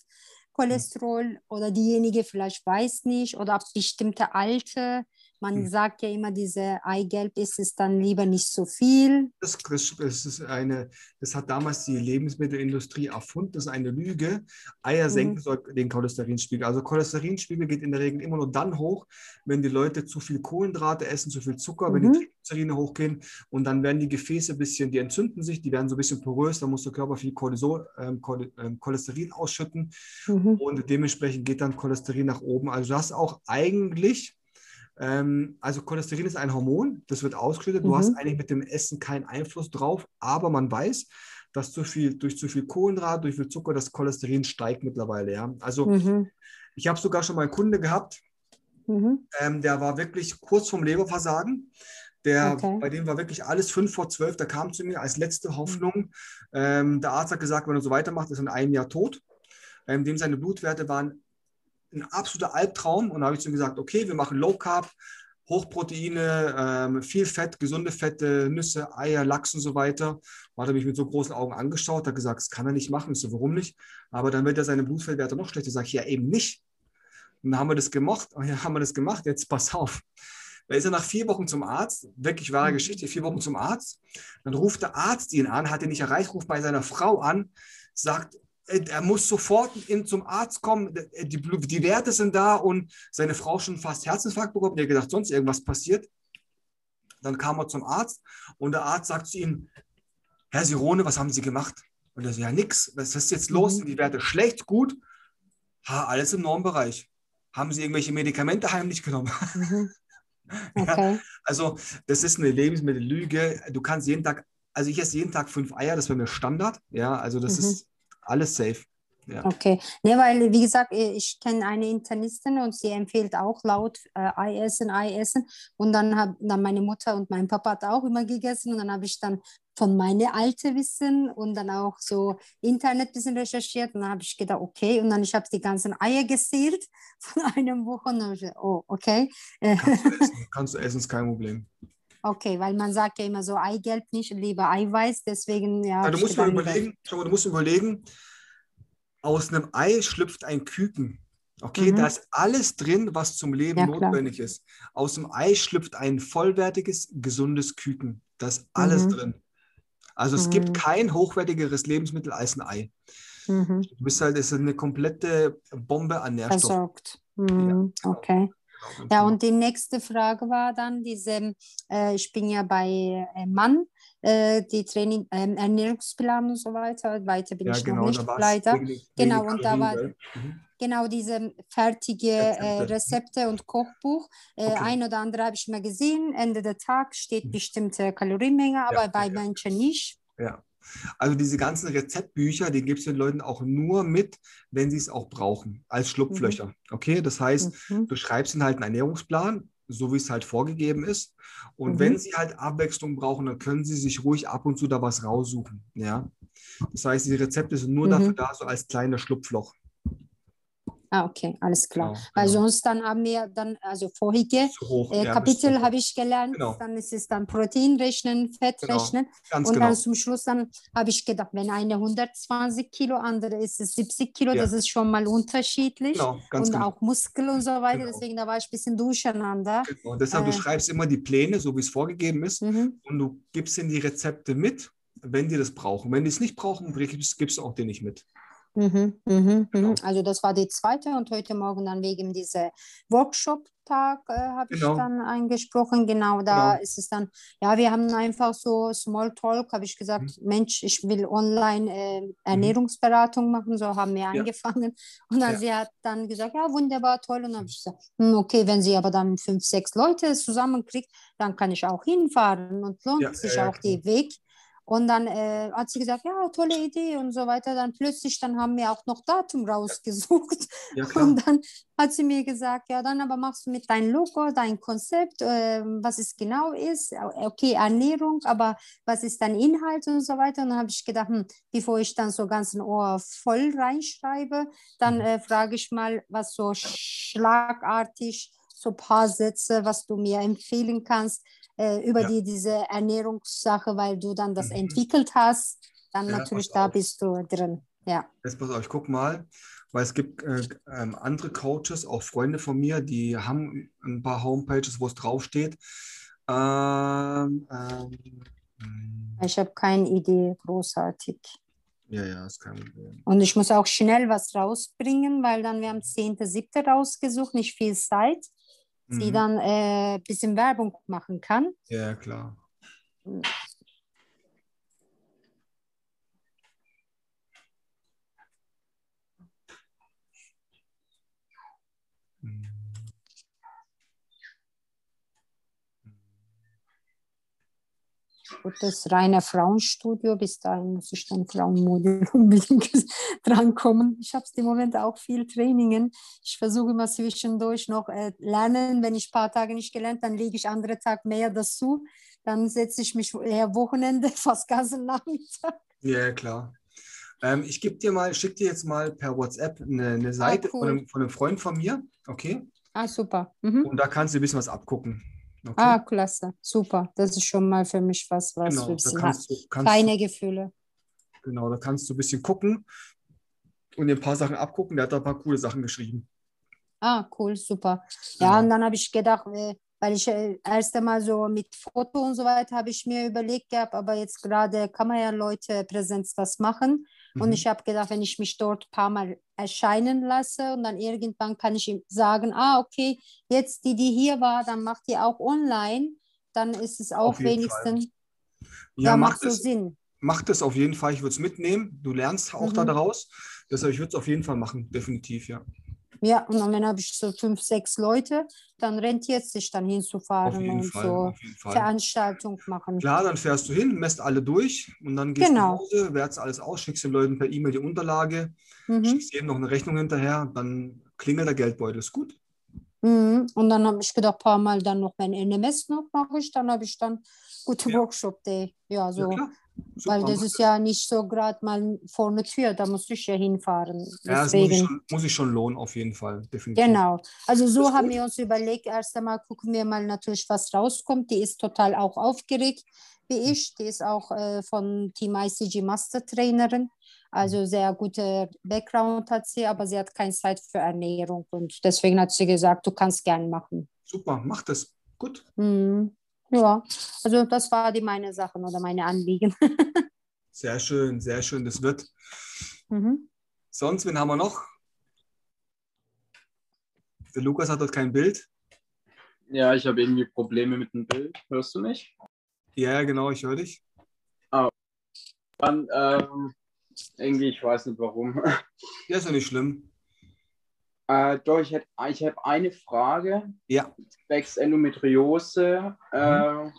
Cholesterol oder diejenige vielleicht weiß nicht oder ab bestimmte Alter man hm. sagt ja immer, diese Eigelb ist es dann lieber nicht so viel. Das, das, ist eine, das hat damals die Lebensmittelindustrie erfunden, das ist eine Lüge. Eier mhm. senken soll den Cholesterinspiegel. Also Cholesterinspiegel geht in der Regel immer nur dann hoch, wenn die Leute zu viel Kohlenhydrate essen, zu viel Zucker, mhm. wenn die mhm. Triglycerine hochgehen und dann werden die Gefäße ein bisschen, die entzünden sich, die werden so ein bisschen porös, dann muss der Körper viel Cortisol, ähm, ähm Cholesterin ausschütten mhm. und dementsprechend geht dann Cholesterin nach oben. Also das auch eigentlich also Cholesterin ist ein Hormon, das wird ausgeschüttet. Du mhm. hast eigentlich mit dem Essen keinen Einfluss drauf, aber man weiß, dass zu viel, durch zu viel Kohlenhydrat, durch viel Zucker das Cholesterin steigt mittlerweile. Ja? Also mhm. ich habe sogar schon mal einen Kunde gehabt, mhm. ähm, der war wirklich kurz vorm Leberversagen. Der, okay. Bei dem war wirklich alles 5 vor 12. Der kam zu mir als letzte Hoffnung. Ähm, der Arzt hat gesagt, wenn er so weitermacht, ist er in einem Jahr tot. Ähm, dem seine Blutwerte waren ein absoluter Albtraum. Und da habe ich zu ihm gesagt, okay, wir machen Low Carb, Hochproteine, ähm, viel Fett, gesunde Fette, Nüsse, Eier, Lachs und so weiter. Und hat er mich mit so großen Augen angeschaut, hat gesagt, das kann er nicht machen. Ich so, warum nicht? Aber dann wird er seine Blutfeldwerte noch schlechter. Sag ich, ja, eben nicht. Und dann haben wir das gemacht, haben wir das gemacht, jetzt pass auf. Da ist er nach vier Wochen zum Arzt, wirklich wahre mhm. Geschichte, vier Wochen zum Arzt. Dann ruft der Arzt ihn an, hat ihn nicht erreicht, ruft bei seiner Frau an, sagt, er muss sofort in, zum Arzt kommen, äh, die, die Werte sind da und seine Frau schon fast Herzinfarkt bekommen. Er hat gedacht, sonst irgendwas passiert. Dann kam er zum Arzt und der Arzt sagt zu ihm, Herr Sirone, was haben Sie gemacht? Und er sagt, ja, nix. Was ist jetzt los? Sind mhm. die Werte schlecht, gut? Ha, alles im Normbereich. Haben Sie irgendwelche Medikamente heimlich genommen? Mhm. Okay. Ja, also, das ist eine Lebensmittellüge. Du kannst jeden Tag, also ich esse jeden Tag fünf Eier, das wäre mir Standard. Ja, also das mhm. ist alles safe. Ja. Okay, ne, weil wie gesagt, ich kenne eine Internistin und sie empfiehlt auch laut äh, Ei essen, Ei essen. Und dann haben dann meine Mutter und mein Papa hat auch immer gegessen und dann habe ich dann von meinem alten Wissen und dann auch so Internet ein bisschen recherchiert und dann habe ich gedacht, okay, und dann ich habe die ganzen Eier gezählt von einer Woche und dann ich oh, okay. Kannst du essen, kannst du essen ist kein Problem. Okay, weil man sagt ja immer so Eigelb nicht, lieber Eiweiß, deswegen ja. ja du musst mal überlegen, du musst überlegen, aus einem Ei schlüpft ein Küken. Okay, mhm. da ist alles drin, was zum Leben ja, notwendig ist. Aus dem Ei schlüpft ein vollwertiges, gesundes Küken. Da ist alles mhm. drin. Also es mhm. gibt kein hochwertigeres Lebensmittel als ein Ei. Mhm. Du bist halt, es ist eine komplette Bombe an Nährstoffen. Versorgt. Ja. Mhm, okay. Ja, und die nächste Frage war dann diese, äh, ich bin ja bei äh, Mann, äh, die Training, ähm, Ernährungsplan und so weiter, weiter bin ja, ich genau, noch nicht leider. genau, und da war mhm. genau diese fertige äh, Rezepte und Kochbuch. Äh, okay. Ein oder andere habe ich mal gesehen, Ende der Tag steht mhm. bestimmte Kalorienmenge, aber ja, bei ja. manchen nicht. Ja. Also diese ganzen Rezeptbücher, die gibst du den Leuten auch nur mit, wenn sie es auch brauchen, als Schlupflöcher. Mhm. Okay, das heißt, mhm. du schreibst ihnen halt einen Ernährungsplan, so wie es halt vorgegeben ist. Und mhm. wenn sie halt Abwechslung brauchen, dann können sie sich ruhig ab und zu da was raussuchen. Ja. Das heißt, die Rezepte sind nur dafür mhm. da, so als kleines Schlupfloch. Ah, okay, alles klar. Genau, Weil genau. sonst dann haben wir dann, also vorige hoch, äh, ja, Kapitel habe ich gelernt, genau. dann ist es dann Protein rechnen, Fett genau. rechnen und dann genau. zum Schluss dann habe ich gedacht, wenn eine 120 Kilo, andere ist es 70 Kilo, ja. das ist schon mal unterschiedlich genau, und genau. auch Muskel und so weiter, deswegen da war ich ein bisschen durcheinander. Genau. Und deshalb, äh, du schreibst immer die Pläne, so wie es vorgegeben ist mhm. und du gibst ihnen die Rezepte mit, wenn die das brauchen. Wenn die es nicht brauchen, gibst, gibst du auch denen nicht mit. Mhm, mhm, genau. Also das war die zweite und heute Morgen dann wegen dieser Workshop-Tag äh, habe genau. ich dann eingesprochen. Genau, da genau. ist es dann, ja, wir haben einfach so Smalltalk, habe ich gesagt, mhm. Mensch, ich will online äh, mhm. Ernährungsberatung machen, so haben wir ja. angefangen. Und dann ja. sie hat dann gesagt, ja, wunderbar, toll. Und dann habe ich gesagt, hm, okay, wenn sie aber dann fünf, sechs Leute zusammenkriegt, dann kann ich auch hinfahren und lohnt ja, sich auch der Weg. Und dann äh, hat sie gesagt, ja, tolle Idee und so weiter. Dann plötzlich, dann haben wir auch noch Datum rausgesucht. Ja, und dann hat sie mir gesagt, ja, dann aber machst du mit deinem Logo, dein Konzept, äh, was es genau ist. Okay, Ernährung, aber was ist dein Inhalt und so weiter. Und dann habe ich gedacht, hm, bevor ich dann so ganz ein Ohr voll reinschreibe, dann mhm. äh, frage ich mal, was so schlagartig, so ein paar Sätze, was du mir empfehlen kannst äh, über ja. die, diese Ernährungssache, weil du dann das mhm. entwickelt hast, dann ja, natürlich da auf. bist du drin. Ja. Jetzt pass auf, ich guck mal, weil es gibt äh, äh, andere Coaches, auch Freunde von mir, die haben ein paar Homepages, wo es draufsteht. Ähm, ähm, ich habe keine Idee, großartig. Ja, ja, ist kein Problem. Und ich muss auch schnell was rausbringen, weil dann wir haben 10.7. rausgesucht, nicht viel Zeit sie mhm. dann ein äh, bisschen Werbung machen kann. Ja, klar. Gut, das reine Frauenstudio, bis dahin muss ich dann Frauenmodell unbedingt drankommen. Ich habe im Moment auch viel Trainingen. Ich versuche immer zwischendurch noch äh, lernen. Wenn ich ein paar Tage nicht gelernt, dann lege ich andere Tag mehr dazu. Dann setze ich mich eher Wochenende, fast ganzen Nachmittag. Ja, klar. Ähm, ich gebe dir mal, schicke dir jetzt mal per WhatsApp eine, eine ah, Seite ah, cool. von, einem, von, einem, Freund von mir, okay? Ah, super. Mhm. Und da kannst du ein bisschen was abgucken. Okay. Ah, klasse, super. Das ist schon mal für mich was, was genau, da kannst du, kannst keine du, Gefühle. Genau, da kannst du ein bisschen gucken und dir ein paar Sachen abgucken. Der hat da ein paar coole Sachen geschrieben. Ah, cool, super. Ja, ja. und dann habe ich gedacht, äh, weil ich äh, erst einmal so mit Foto und so weiter habe ich mir überlegt gehabt, aber jetzt gerade kann man ja Leute Präsenz was machen. Mhm. Und ich habe gedacht, wenn ich mich dort ein paar Mal erscheinen lasse und dann irgendwann kann ich ihm sagen, ah, okay, jetzt die, die hier war, dann macht die auch online, dann ist es auch wenigstens, ja, ja, macht, macht so Sinn. Macht es auf jeden Fall, ich würde es mitnehmen, du lernst auch mhm. daraus, deshalb ich würde es auf jeden Fall machen, definitiv, ja. Ja, und dann habe ich so fünf, sechs Leute, dann rentiert es sich dann hinzufahren und Fall, so Veranstaltung machen. Klar, dann fährst du hin, messt alle durch und dann gehst genau. du nach Hause, wertest alles aus, schickst den Leuten per E-Mail die Unterlage, mhm. schickst eben noch eine Rechnung hinterher, dann klingelt der Geldbeutel, ist gut. Mhm. Und dann habe ich gedacht, ein paar Mal dann noch mein NMS noch mache ich, dann habe ich dann gute ja. Workshop-Day. Ja, so ja. Weil das ist ja nicht so gerade mal vor der Tür, da muss ich ja hinfahren. Ja, das muss ich, schon, muss ich schon lohnen, auf jeden Fall, definitiv. Genau, also so haben wir uns überlegt, erst einmal gucken wir mal natürlich, was rauskommt. Die ist total auch aufgeregt wie hm. ich, die ist auch äh, von Team ICG Master Trainerin. Also hm. sehr gute Background hat sie, aber sie hat keine Zeit für Ernährung und deswegen hat sie gesagt, du kannst gern machen. Super, mach das. Gut. Mhm. Ja, also das war die meine Sachen oder meine Anliegen. sehr schön, sehr schön, das wird. Mhm. Sonst, wen haben wir noch? Der Lukas hat dort kein Bild. Ja, ich habe irgendwie Probleme mit dem Bild. Hörst du mich? Ja, genau, ich höre dich. Ah, dann ähm, irgendwie, ich weiß nicht warum. Ja, ist ja nicht schlimm. Äh, doch, ich hätte ich hab eine Frage. Ja. Zwecks Endometriose. Mhm. Äh,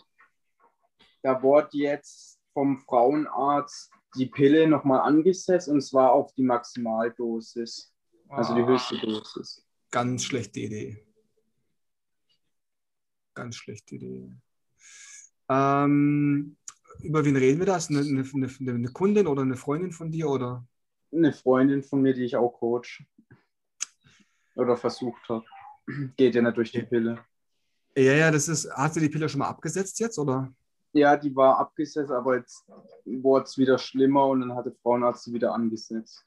da wurde jetzt vom Frauenarzt die Pille nochmal angesetzt und zwar auf die Maximaldosis. Also die ah. höchste Dosis. Ganz schlechte Idee. Ganz schlechte Idee. Ähm, über wen reden wir das? Eine, eine, eine, Kundin oder eine Freundin von dir? Oder? Eine Freundin von mir, die ich auch coach oder versucht habe. Geht ja nicht durch die Pille. Ja, ja, das ist. Hast du die Pille schon mal abgesetzt jetzt, oder? Ja, die war abgesetzt, aber jetzt wurde es wieder schlimmer und dann hat der Frauenarzt sie wieder angesetzt.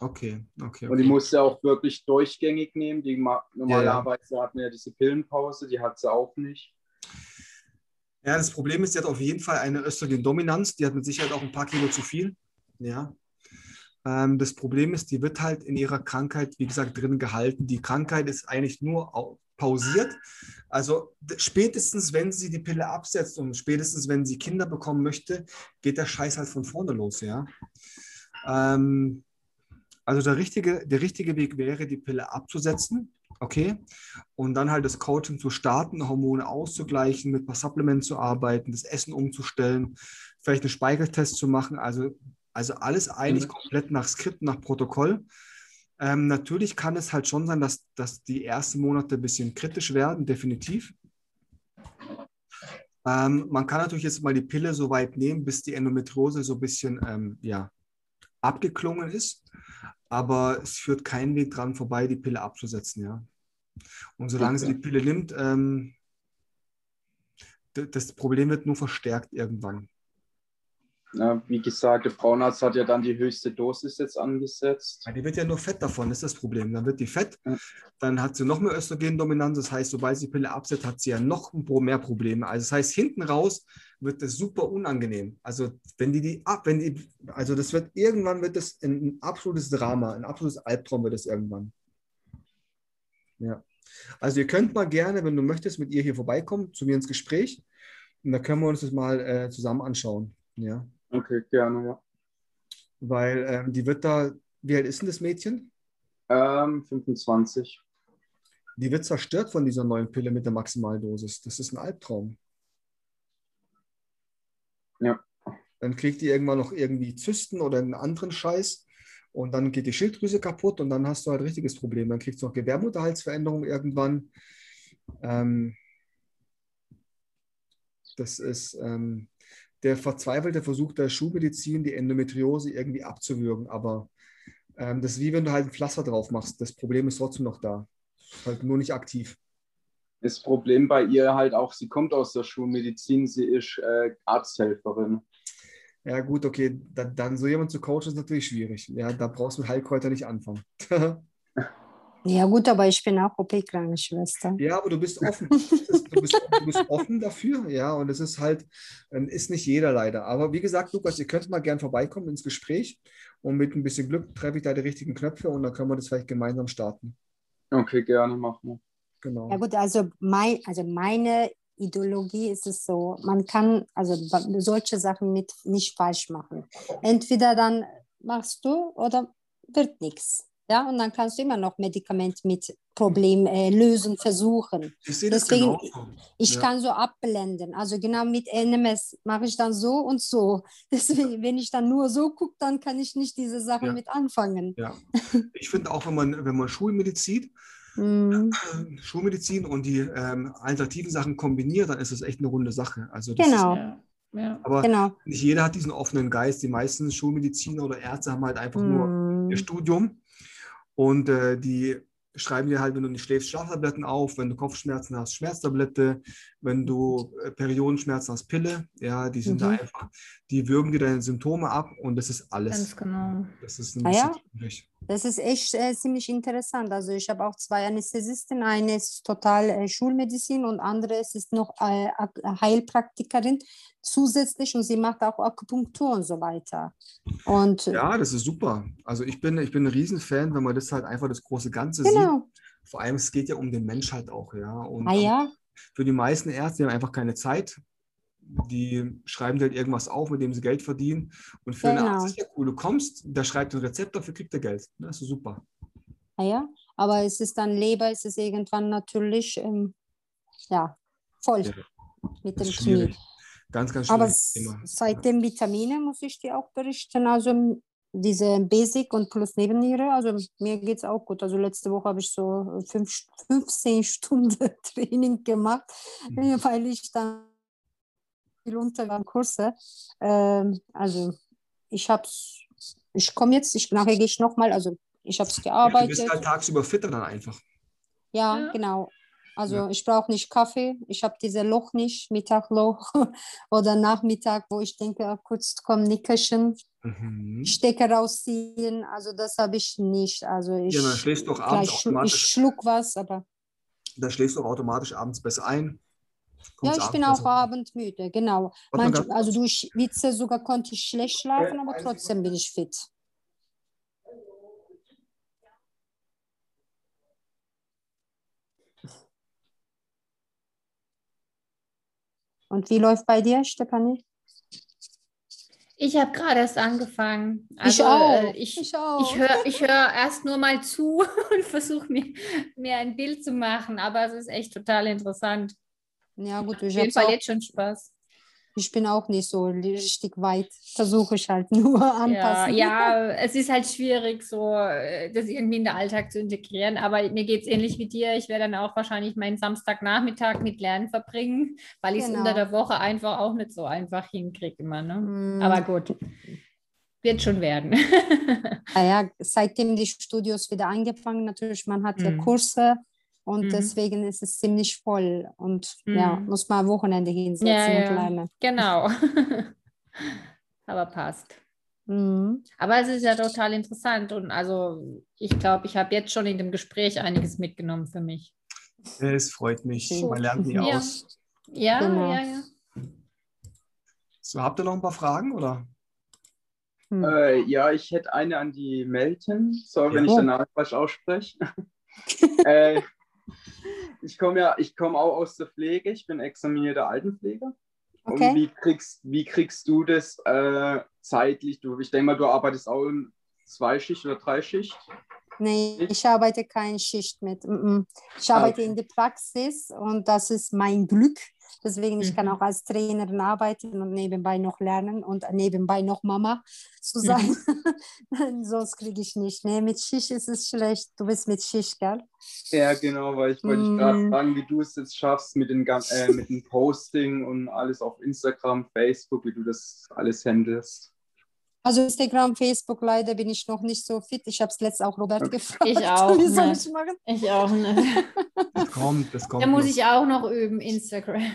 Okay, okay. Und die musste auch wirklich durchgängig nehmen. Die normalerweise ja, ja. hat man ja diese Pillenpause, die hat sie auch nicht. Ja, das Problem ist, sie hat auf jeden Fall eine Östrogendominanz. Die hat mit Sicherheit auch ein paar Kilo zu viel. Ja, das Problem ist, die wird halt in ihrer Krankheit, wie gesagt, drin gehalten. Die Krankheit ist eigentlich nur pausiert. Also spätestens, wenn sie die Pille absetzt und spätestens, wenn sie Kinder bekommen möchte, geht der Scheiß halt von vorne los, ja. Ähm, also der richtige, der richtige Weg wäre, die Pille abzusetzen, okay, und dann halt das Coaching zu starten, Hormone auszugleichen, mit ein paar Supplements zu arbeiten, das Essen umzustellen, vielleicht einen Speicheltest zu machen, also also alles eigentlich mhm. komplett nach Skript, nach Protokoll. Ähm, natürlich kann es halt schon sein, dass, dass die ersten Monate ein bisschen kritisch werden, definitiv. Ähm, man kann natürlich jetzt mal die Pille so weit nehmen, bis die Endometriose so ein bisschen ähm, ja, abgeklungen ist. Aber es führt keinen Weg dran vorbei, die Pille abzusetzen. Ja. Und solange okay. sie die Pille nimmt, ähm, das Problem wird nur verstärkt irgendwann. Ja, wie gesagt, der Frauenarzt hat ja dann die höchste Dosis jetzt angesetzt. Ja, die wird ja nur fett davon, das ist das Problem. Dann wird die fett, ja. dann hat sie noch mehr Östrogendominanz. Das heißt, sobald sie die Pille absetzt, hat sie ja noch mehr Probleme. Also das heißt, hinten raus wird das super unangenehm. Also wenn die die ab, wenn die, also das wird irgendwann wird das ein, absolutes Drama, ein absolutes Albtraum wird das irgendwann. Ja. Also ihr könnt mal gerne, wenn du möchtest, mit ihr hier vorbeikommen, zu mir ins Gespräch. Und da können wir uns das mal äh, zusammen anschauen. Ja. Okay, gerne, ja. Weil ähm, die wird da, wie alt ist denn das Mädchen? Ähm, 25. Die wird zerstört von dieser neuen Pille mit der Maximaldosis. Das ist ein Albtraum. Ja. Dann kriegt die irgendwann noch irgendwie Zysten oder einen anderen Scheiß und dann geht die Schilddrüse kaputt und dann hast du halt ein richtiges Problem. Dann kriegst du noch Gebärmutterhalsveränderung irgendwann. Ähm, das ist, ähm, der verzweifelte Versuch der Schulmedizin, die Endometriose irgendwie abzuwürgen. Aber ähm, das ist wie wenn du halt ein Pflaster drauf machst. Das Problem ist trotzdem noch da. Halt nur nicht aktiv. Das Problem bei ihr halt auch, sie kommt aus der Schulmedizin, sie ist äh, Arzthelferin. Ja, gut, okay, dann, dann so jemand zu coachen ist natürlich schwierig. Ja, da brauchst du mit Heilkräuter nicht anfangen. Ja gut, aber ich bin auch OP-Krankenschwester. Ja, aber du bist offen. du, bist, du bist offen dafür, ja, und es ist halt, ähm, ist nicht jeder leider. Aber wie gesagt, Lukas, ihr könnt mal gern vorbeikommen ins Gespräch und mit ein bisschen Glück treffe ich da die richtigen Knöpfe und dann können wir das vielleicht gemeinsam starten. Okay, gerne, machen wir. Genau. Ja gut, also, mein, also meine Ideologie ist es so, man kann also solche Sachen mit nicht falsch machen. Entweder dann machst du oder wird nichts. Ja, und dann kannst du immer noch Medikament mit Problem äh, lösen, versuchen. Ich sehe das Deswegen, genauso. ich ja. kann so abblenden. Also genau mit NMS mache ich dann so und so. Deswegen, wenn ich dann nur so gucke, dann kann ich nicht diese Sachen ja. mit anfangen. Ja. Ich finde auch, wenn man, wenn man Schulmedizin, mhm. äh, Schulmedizin und die ähm, alternativen Sachen kombiniert, dann ist das echt eine runde Sache. Also genau. Ist, ja. Aber genau. nicht jeder hat diesen offenen Geist. Die meisten Schulmediziner oder Ärzte haben halt einfach mm. nur ihr Studium und äh, die schreiben dir halt, wenn du nicht schläfst, Schlaftabletten auf, wenn du Kopfschmerzen hast, Schmerztablette, wenn du äh, Periodenschmerzen hast, Pille, ja, die sind mhm. da einfach, die würgen dir deine Symptome ab und das ist alles. Ganz genau. Das ist ein ah, bisschen ja? Das ist echt äh, ziemlich interessant. Also ich habe auch zwei Anästhesisten, eine ist total äh, Schulmedizin und andere ist noch äh, Heilpraktikerin zusätzlich und sie macht auch Akupunktur und so weiter. Und, ja, das ist super. Also ich bin, ich bin ein Riesenfan, wenn man das halt einfach das große Ganze genau. sieht. Vor allem, es geht ja um den Mensch halt auch, ja. Und ah, ja? Für die meisten Ärzte haben einfach keine Zeit die schreiben halt irgendwas auf, mit dem sie Geld verdienen. Und für genau. einen Arzt ist ja cool, du kommst, der schreibt ein Rezept, dafür kriegt er Geld. Das ist super. Ah ja, aber es ist dann Leber, es ist irgendwann natürlich ähm, ja, voll ja, mit dem Knie. Ganz, ganz. Aber seit den Vitaminen muss ich dir auch berichten, also diese Basic und plus Nebenniere, also mir geht es auch gut. Also letzte Woche habe ich so fünf, 15 Stunden Training gemacht, mhm. weil ich dann viel unter Kurse. Ähm, also ich habe ich komme jetzt, ich, nachher gehe ich nochmal, also ich habe es gearbeitet. Ja, du bist halt tagsüber fitter dann einfach. Ja, ja. genau. Also ja. ich brauche nicht Kaffee, ich habe diese Loch nicht, Mittagloch oder Nachmittag, wo ich denke, ah, kurz komm, Nickerchen, mhm. Stecker rausziehen, also das habe ich nicht. Also ich, ja, dann schläfst du auch abends automatisch. Ich schluck was, aber... Da schläfst du auch automatisch abends besser ein. Ja, ich bin auch abendmüde, genau. Manch, also durch Witze sogar konnte ich schlecht schlafen, aber trotzdem bin ich fit. Und wie läuft bei dir, Stefanie? Ich habe gerade erst angefangen. Also, ich auch. Äh, ich, ich, ich höre ich hör erst nur mal zu und versuche mir, mir ein Bild zu machen, aber es ist echt total interessant. Ja, gut, ich Fall jetzt schon Spaß. Ich bin auch nicht so richtig weit, versuche ich halt nur anpassen. Ja, ja, es ist halt schwierig, so äh, das irgendwie in den Alltag zu integrieren. Aber mir geht es ähnlich wie dir. Ich werde dann auch wahrscheinlich meinen Samstagnachmittag mit Lernen verbringen, weil ich es genau. unter der Woche einfach auch nicht so einfach hinkriege immer. Ne? Mm. Aber gut, wird schon werden. ah ja, seitdem die Studios wieder angefangen, natürlich, man hat mm. ja Kurse und mhm. deswegen ist es ziemlich voll und mhm. ja, muss man am Wochenende hinsetzen ja, ja. und lernen. Genau. Aber passt. Mhm. Aber es ist ja total interessant und also ich glaube, ich habe jetzt schon in dem Gespräch einiges mitgenommen für mich. Es freut mich. Man lernt nie ja. aus. Ja, genau. ja, ja. So, habt ihr noch ein paar Fragen oder? Hm. Äh, ja, ich hätte eine an die Melton. Sorry, ja. wenn ich danach falsch ausspreche. äh, ich komme ja, ich komme auch aus der Pflege, ich bin examinierter Altenpfleger. Okay. Und wie kriegst, wie kriegst du das äh, zeitlich? Du, ich denke mal, du arbeitest auch in Zweischicht oder Dreischicht? Nee, ich arbeite keine Schicht mit. Ich arbeite okay. in der Praxis und das ist mein Glück. Deswegen, ich kann mhm. auch als Trainerin arbeiten und nebenbei noch lernen und nebenbei noch Mama zu mhm. sein. Sonst kriege ich nicht. Nee, mit Schicht ist es schlecht. Du bist mit Schicht, gell? Ja, genau, weil ich wollte mm. gerade fragen, wie du es jetzt schaffst mit, den, äh, mit dem Posting und alles auf Instagram, Facebook, wie du das alles handelst. Also Instagram, Facebook, leider bin ich noch nicht so fit. Ich habe es letztens auch Robert gefragt. Ich auch. Wie soll ich machen? Ich auch nicht. Das kommt, das kommt. Da muss ich auch noch üben, Instagram.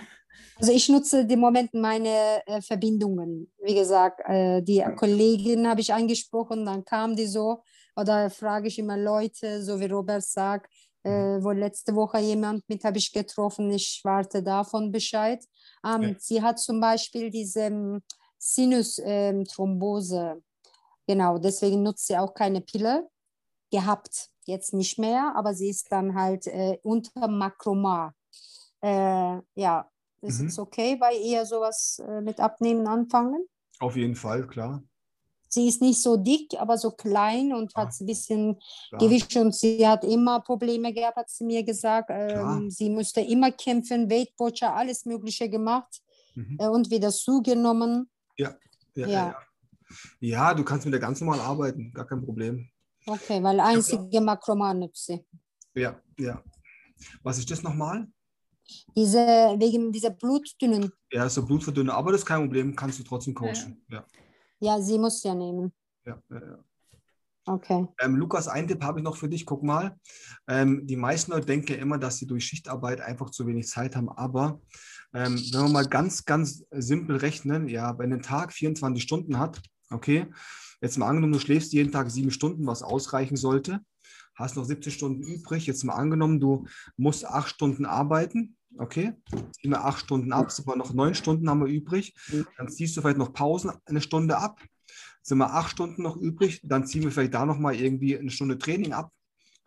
Also ich nutze im Moment meine äh, Verbindungen. Wie gesagt, äh, die Kollegin habe ich angesprochen, dann kam die so Oder frage ich immer Leute, so wie Robert sagt, äh, wo letzte Woche jemand mit habe ich getroffen, ich warte davon Bescheid. Ähm, ja. Sie hat zum Beispiel diese ähm, Sinusthrombose. Ähm, genau, deswegen nutzt sie auch keine Pille. Gehabt, jetzt nicht mehr, aber sie ist dann halt äh, unter Makroma. Äh, ja, ist mhm. es okay bei ihr sowas äh, mit Abnehmen anfangen? Auf jeden Fall, klar. Sie ist nicht so dick, aber so klein und ah, hat ein bisschen klar. Gewicht und sie hat immer Probleme gehabt, hat sie mir gesagt. Ähm, sie musste immer kämpfen, Weight Watcher, alles Mögliche gemacht mhm. äh, und wieder zugenommen. Ja. Ja, ja. ja, ja. du kannst mit der ganz normal arbeiten, gar kein Problem. Okay, weil einzige Makroman nutzt sie. Ja, ja. Was ist das nochmal? Diese, wegen dieser Blutdünnen. Ja, so Blutverdünner, aber das ist kein Problem, kannst du trotzdem coachen. Ja, ja. ja sie muss ja nehmen. Ja, ja, ja. Okay. Ähm, Lukas, ein Tipp habe ich noch für dich. Guck mal. Ähm, die meisten Leute denken ja immer, dass sie durch Schichtarbeit einfach zu wenig Zeit haben. Aber ähm, wenn wir mal ganz, ganz simpel rechnen, ja, wenn ein Tag 24 Stunden hat, okay, jetzt mal angenommen, du schläfst jeden Tag sieben Stunden, was ausreichen sollte, hast noch 70 Stunden übrig. Jetzt mal angenommen, du musst acht Stunden arbeiten, Okay, ziehen wir acht Stunden ab, sind wir noch neun Stunden haben wir übrig. Dann ziehst du vielleicht noch Pausen eine Stunde ab. Sind wir acht Stunden noch übrig, dann ziehen wir vielleicht da nochmal irgendwie eine Stunde Training ab.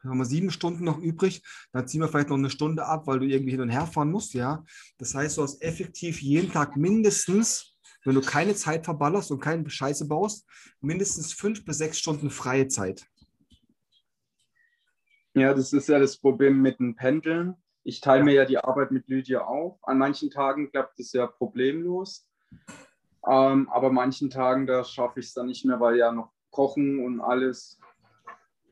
Haben wir sieben Stunden noch übrig, dann ziehen wir vielleicht noch eine Stunde ab, weil du irgendwie hin und her fahren musst, ja. Das heißt, du hast effektiv jeden Tag mindestens, wenn du keine Zeit verballerst und keine Scheiße baust, mindestens fünf bis sechs Stunden freie Zeit. Ja, das ist ja das Problem mit dem Pendeln. Ich teile mir ja die Arbeit mit Lydia auf. An manchen Tagen klappt es ja problemlos. Ähm, aber manchen Tagen, da schaffe ich es dann nicht mehr, weil ja noch Kochen und alles.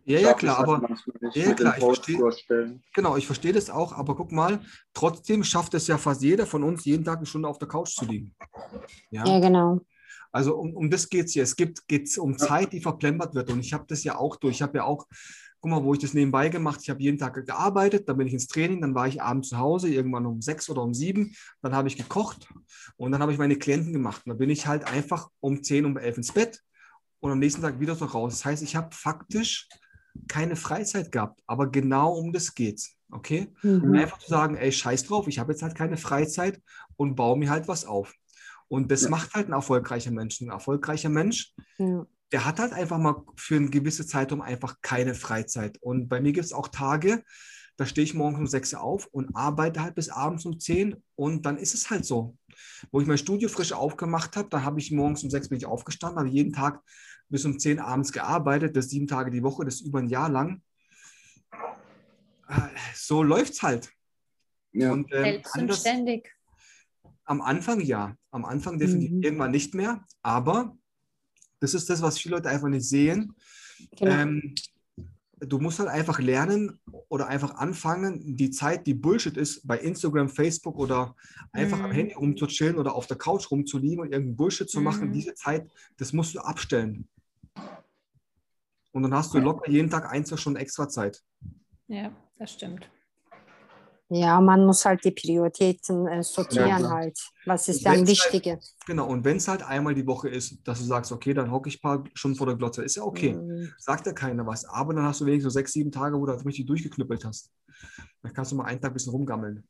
Ja, ja, klar, aber ja, klar, ich verstehe, genau, ich verstehe das auch, aber guck mal, trotzdem schafft es ja fast jeder von uns, jeden Tag eine Stunde auf der Couch zu liegen. Ja, ja genau. Also um, um das geht es hier. Es geht um Zeit, die verplempert wird. Und ich habe das ja auch durch. Ich habe ja auch guck mal, wo ich das nebenbei gemacht, ich habe jeden Tag gearbeitet, dann bin ich ins Training, dann war ich abends zu Hause, irgendwann um sechs oder um sieben, dann habe ich gekocht und dann habe ich meine Klienten gemacht. Und dann bin ich halt einfach um zehn, um elf ins Bett und am nächsten Tag wieder so raus. Das heißt, ich habe faktisch keine Freizeit gehabt, aber genau um das geht's. Okay? Mhm. Einfach zu sagen, ey, scheiß drauf, ich habe jetzt halt keine Freizeit und baue mir halt was auf. Und das ja. macht halt ein erfolgreicher Mensch. Ein erfolgreicher Mensch ja der hat halt einfach mal für eine gewisse Zeitraum einfach keine Freizeit. Und bei mir gibt es auch Tage, da stehe ich morgens um 6 Uhr auf und arbeite halt bis abends um 10 und dann ist es halt so. Wo ich mein Studio frisch aufgemacht habe, da habe ich morgens um 6 bin ich aufgestanden, habe jeden Tag bis um 10 abends gearbeitet, das sieben Tage die Woche, das über ein Jahr lang. Äh, so läuft es halt. Ja. Und, ähm, anders, am Anfang ja, am Anfang definitiv mhm. irgendwann nicht mehr, aber das ist das, was viele Leute einfach nicht sehen. Genau. Ähm, du musst halt einfach lernen oder einfach anfangen, die Zeit, die Bullshit ist, bei Instagram, Facebook oder einfach am mhm. Handy rumzuchillen oder auf der Couch rumzuliegen und irgendeinen Bullshit zu machen, mm. diese Zeit, das musst du abstellen. Und dann hast du locker jeden Tag ein, zwei Stunden extra Zeit. Ja, das stimmt. Ja, man muss halt die Prioritäten äh, sortieren ja, halt. Was ist dann Wichtige? Halt, genau, und wenn es halt einmal die Woche ist, dass du sagst, okay, dann hocke ich ein paar Stunden vor der Glotze, ist ja okay. Mhm. Sagt ja keiner was. Aber dann hast du wenigstens so sechs, sieben Tage, wo du halt richtig durchgeknüppelt hast. Dann kannst du mal einen Tag ein bisschen rumgammeln.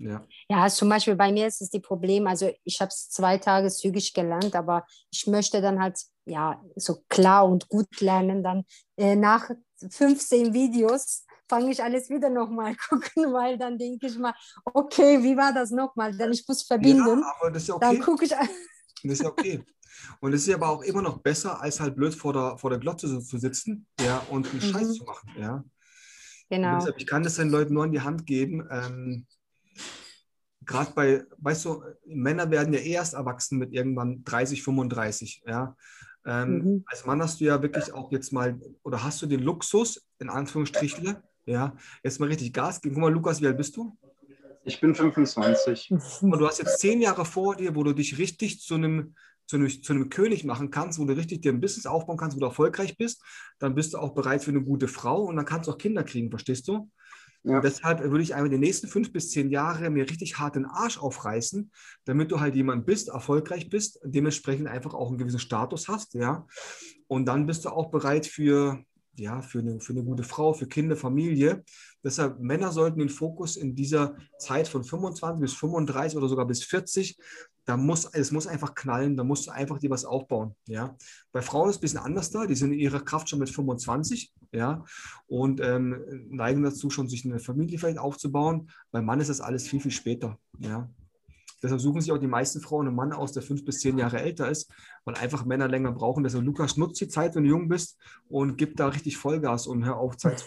Ja. ja, zum Beispiel bei mir ist es die Problem, also ich habe es zwei Tage zügig gelernt, aber ich möchte dann halt ja so klar und gut lernen, dann äh, nach 15 Videos fange ich alles wieder nochmal gucken, weil dann denke ich mal, okay, wie war das nochmal? Denn ich muss verbinden. Ja, aber das ist okay. Dann gucke ich. Das ist ja okay. Und es ist aber auch immer noch besser, als halt blöd vor der, vor der Glotze zu sitzen ja, und einen mhm. Scheiß zu machen. Ja. Genau. Deshalb, ich kann das den Leuten nur in die Hand geben. Ähm, Gerade bei, weißt du, Männer werden ja erst erwachsen mit irgendwann 30, 35. Ja. Ähm, mhm. Als Mann hast du ja wirklich auch jetzt mal, oder hast du den Luxus, in Anführungsstrichen, ja, jetzt mal richtig Gas geben. Guck mal, Lukas, wie alt bist du? Ich bin 25. Und du hast jetzt zehn Jahre vor dir, wo du dich richtig zu einem, zu einem, zu einem König machen kannst, wo du richtig dir ein Business aufbauen kannst, wo du erfolgreich bist. Dann bist du auch bereit für eine gute Frau und dann kannst du auch Kinder kriegen, verstehst du? Ja. Deshalb würde ich einfach die nächsten fünf bis zehn Jahre mir richtig hart den Arsch aufreißen, damit du halt jemand bist, erfolgreich bist, dementsprechend einfach auch einen gewissen Status hast, ja. Und dann bist du auch bereit für ja, für eine, für eine gute Frau, für Kinder, Familie. Deshalb, Männer sollten den Fokus in dieser Zeit von 25 bis 35 oder sogar bis 40, da muss, es muss einfach knallen, da musst du einfach dir was aufbauen, ja. Bei Frauen ist es ein bisschen anders da, die sind in ihrer Kraft schon mit 25, ja, und ähm, neigen dazu schon, sich eine Familie vielleicht aufzubauen. Beim Mann ist das alles viel, viel später, ja. Deshalb suchen sich auch die meisten Frauen einen Mann aus, der fünf bis zehn Jahre älter ist, weil einfach Männer länger brauchen. Deshalb, Lukas, nutzt die Zeit, wenn du jung bist und gib da richtig Vollgas und hör auf, Zeit zu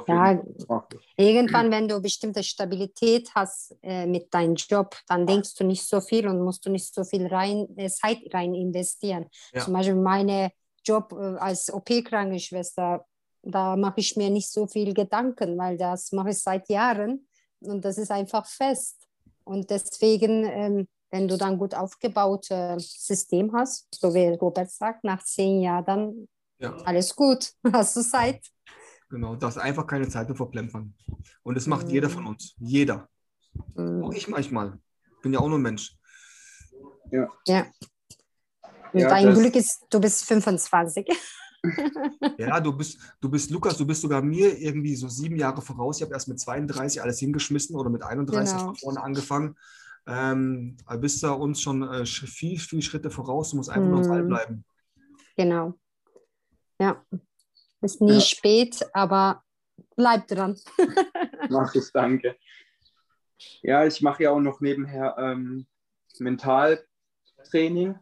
plempern. Ja, irgendwann, wenn du bestimmte Stabilität hast äh, mit deinem Job, dann denkst du nicht so viel und musst du nicht so viel rein, äh, Zeit rein investieren. Ja. Zum Beispiel meine Job äh, als OP-Krankenschwester, da mache ich mir nicht so viel Gedanken, weil das mache ich seit Jahren und das ist einfach fest. Und deswegen, ähm, wenn du dann gut aufgebautes System hast, so wie Robert sagt, nach zehn Jahren, dann ja. alles gut, hast du Zeit. Genau, das ist einfach keine Zeit zu verplempern. Und das macht mhm. jeder von uns. Jeder. Mhm. Auch ich manchmal. Bin ja auch nur Mensch. Ja. ja. Ja, dein Glück ist, du bist 25. ja, du bist, du bist, Lukas, du bist sogar mir irgendwie so sieben Jahre voraus. Ich habe erst mit 32 alles hingeschmissen oder mit 31 genau. vorne angefangen. Ähm, bist da uns schon äh, viel, viel Schritte voraus. Du musst einfach mhm. nur Ball bleiben. Genau. Ja. Ist nie ja. spät, aber bleib dran. Mach ich, danke. Ja, ich mache ja auch noch nebenher ähm, Mentaltraining.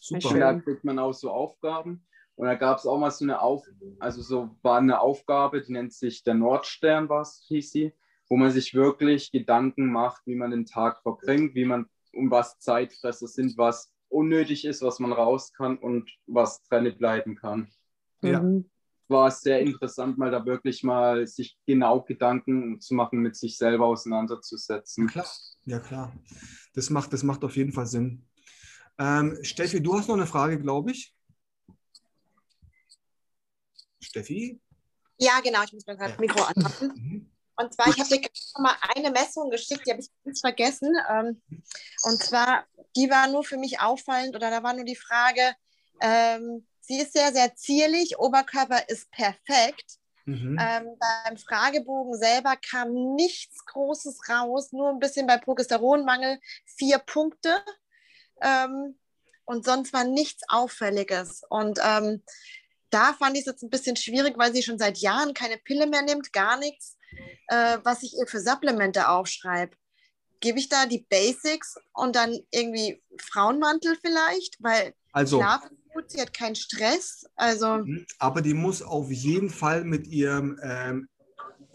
Super. Und da kriegt man auch so Aufgaben. Und da gab es auch mal so eine Auf, also so war eine Aufgabe, die nennt sich der Nordstern, was hieß sie, wo man sich wirklich Gedanken macht, wie man den Tag verbringt, wie man um was Zeitfresser sind, was unnötig ist, was man raus kann und was drin bleiben kann. Ja. Mhm. War sehr interessant, mal da wirklich mal sich genau Gedanken zu machen, mit sich selber auseinanderzusetzen. Ja, klar, ja, klar. Das macht, das macht auf jeden Fall Sinn. Ähm, Steffi, du hast noch eine Frage, glaube ich. Steffi? Ja, genau, ich muss mir gerade das Mikro anmachen. Mhm. Und zwar, ich habe dir schon mal eine Messung geschickt, die habe ich ganz vergessen. Ähm, und zwar, die war nur für mich auffallend oder da war nur die Frage, ähm, Sie ist sehr, sehr zierlich, Oberkörper ist perfekt. Mhm. Ähm, beim Fragebogen selber kam nichts Großes raus, nur ein bisschen bei Progesteronmangel vier Punkte. Ähm, und sonst war nichts Auffälliges. Und ähm, da fand ich es jetzt ein bisschen schwierig, weil sie schon seit Jahren keine Pille mehr nimmt, gar nichts, äh, was ich ihr für Supplemente aufschreibe. Gebe ich da die Basics und dann irgendwie Frauenmantel vielleicht? Weil also, Schlafen gut, sie hat keinen Stress. Also. Mhm, aber die muss auf jeden Fall mit ihrem, ähm,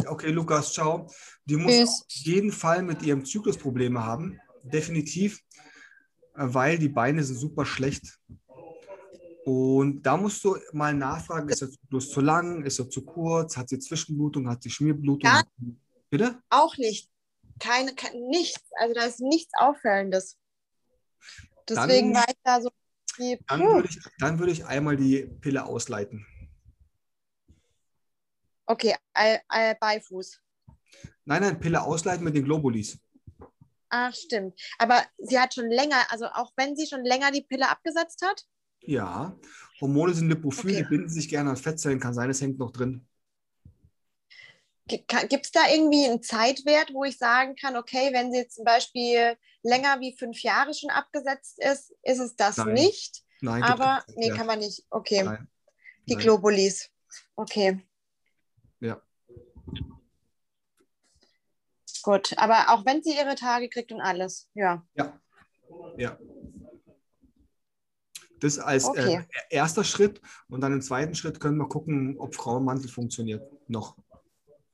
okay, Lukas, ciao. Die muss Tschüss. auf jeden Fall mit ihrem Zyklus Probleme haben. Definitiv, äh, weil die Beine sind super schlecht. Und da musst du mal nachfragen, ist der Zyklus zu lang, ist er zu kurz, hat sie Zwischenblutung, hat sie Schmierblutung? Ja, Bitte? Auch nicht. Keine, kein, nichts. Also da ist nichts Auffällendes. Deswegen Dann, war ich da so dann würde, ich, dann würde ich einmal die Pille ausleiten. Okay, äh, äh, Beifuß. Nein, nein, Pille ausleiten mit den Globulis. Ach, stimmt. Aber sie hat schon länger, also auch wenn sie schon länger die Pille abgesetzt hat? Ja, Hormone sind Lipophil, okay. die binden sich gerne an Fettzellen, kann sein, es hängt noch drin. Gibt es da irgendwie einen Zeitwert, wo ich sagen kann, okay, wenn sie zum Beispiel länger wie fünf Jahre schon abgesetzt ist, ist es das Nein. nicht? Nein. Aber, nee, kann man nicht. Okay. Nein. Die Nein. Globulis. Okay. Ja. Gut, aber auch wenn sie ihre Tage kriegt und alles, ja. Ja. Ja. Das als äh, okay. äh, erster Schritt und dann im zweiten Schritt können wir gucken, ob Frauenmantel funktioniert noch.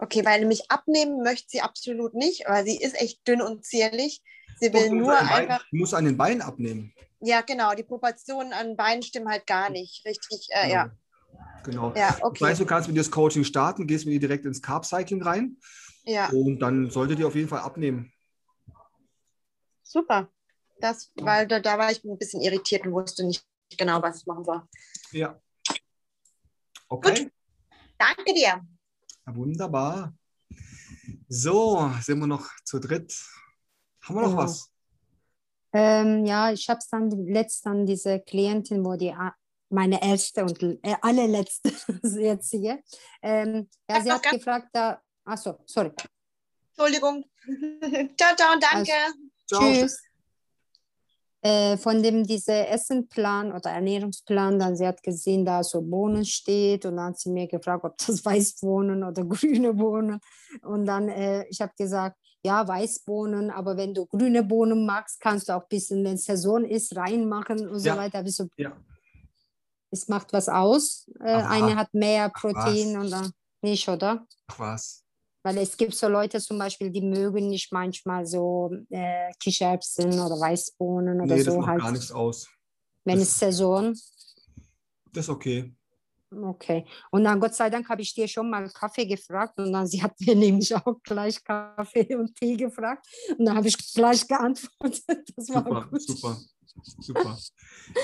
Okay, weil nämlich abnehmen möchte sie absolut nicht, weil sie ist echt dünn und zierlich. Sie will nur einfach. Du musst an den Beinen abnehmen. Ja, genau. Die Proportionen an den Beinen stimmen halt gar nicht. Richtig, äh, genau. ja. Genau. Ja, okay. Das heißt, du kannst mit dir das Coaching starten, gehst mit ihr direkt ins Carb-Cycling rein. Ja. Und dann solltet ihr auf jeden Fall abnehmen. Super. Das, weil da, da war ich ein bisschen irritiert und wusste nicht genau, was ich machen soll. Ja. Okay. Gut. Danke dir. Wunderbar. So, sind wir noch zu dritt. Haben wir noch was? Ähm, ja, ich habe es dann letzt dann diese Klientin, wo die meine erste und äh, allerletzte jetzt hier. Ähm, ja, sie hat gefragt, da, achso, sorry. Entschuldigung. ciao, ciao, danke. Also, tschüss. Äh, von dem dieser Essenplan oder Ernährungsplan, dann sie hat gesehen, da so Bohnen steht und dann hat sie mir gefragt, ob das Weißbohnen oder grüne Bohnen und dann äh, ich habe gesagt, ja Weißbohnen, aber wenn du grüne Bohnen magst, kannst du auch ein bisschen, wenn Saison ist, reinmachen und ja. so weiter. So, ja. Es macht was aus. Äh, eine hat mehr Protein und dann nicht, oder? Ach was. Weil es gibt so Leute zum Beispiel, die mögen nicht manchmal so äh, Kichererbsen oder Weißbohnen oder nee, so. Das macht halt. gar nichts aus. Wenn das, es Saison. Das ist okay. Okay. Und dann Gott sei Dank habe ich dir schon mal Kaffee gefragt und dann sie hat mir nämlich auch gleich Kaffee und Tee gefragt und dann habe ich gleich geantwortet. Das war super, gut. super. Super.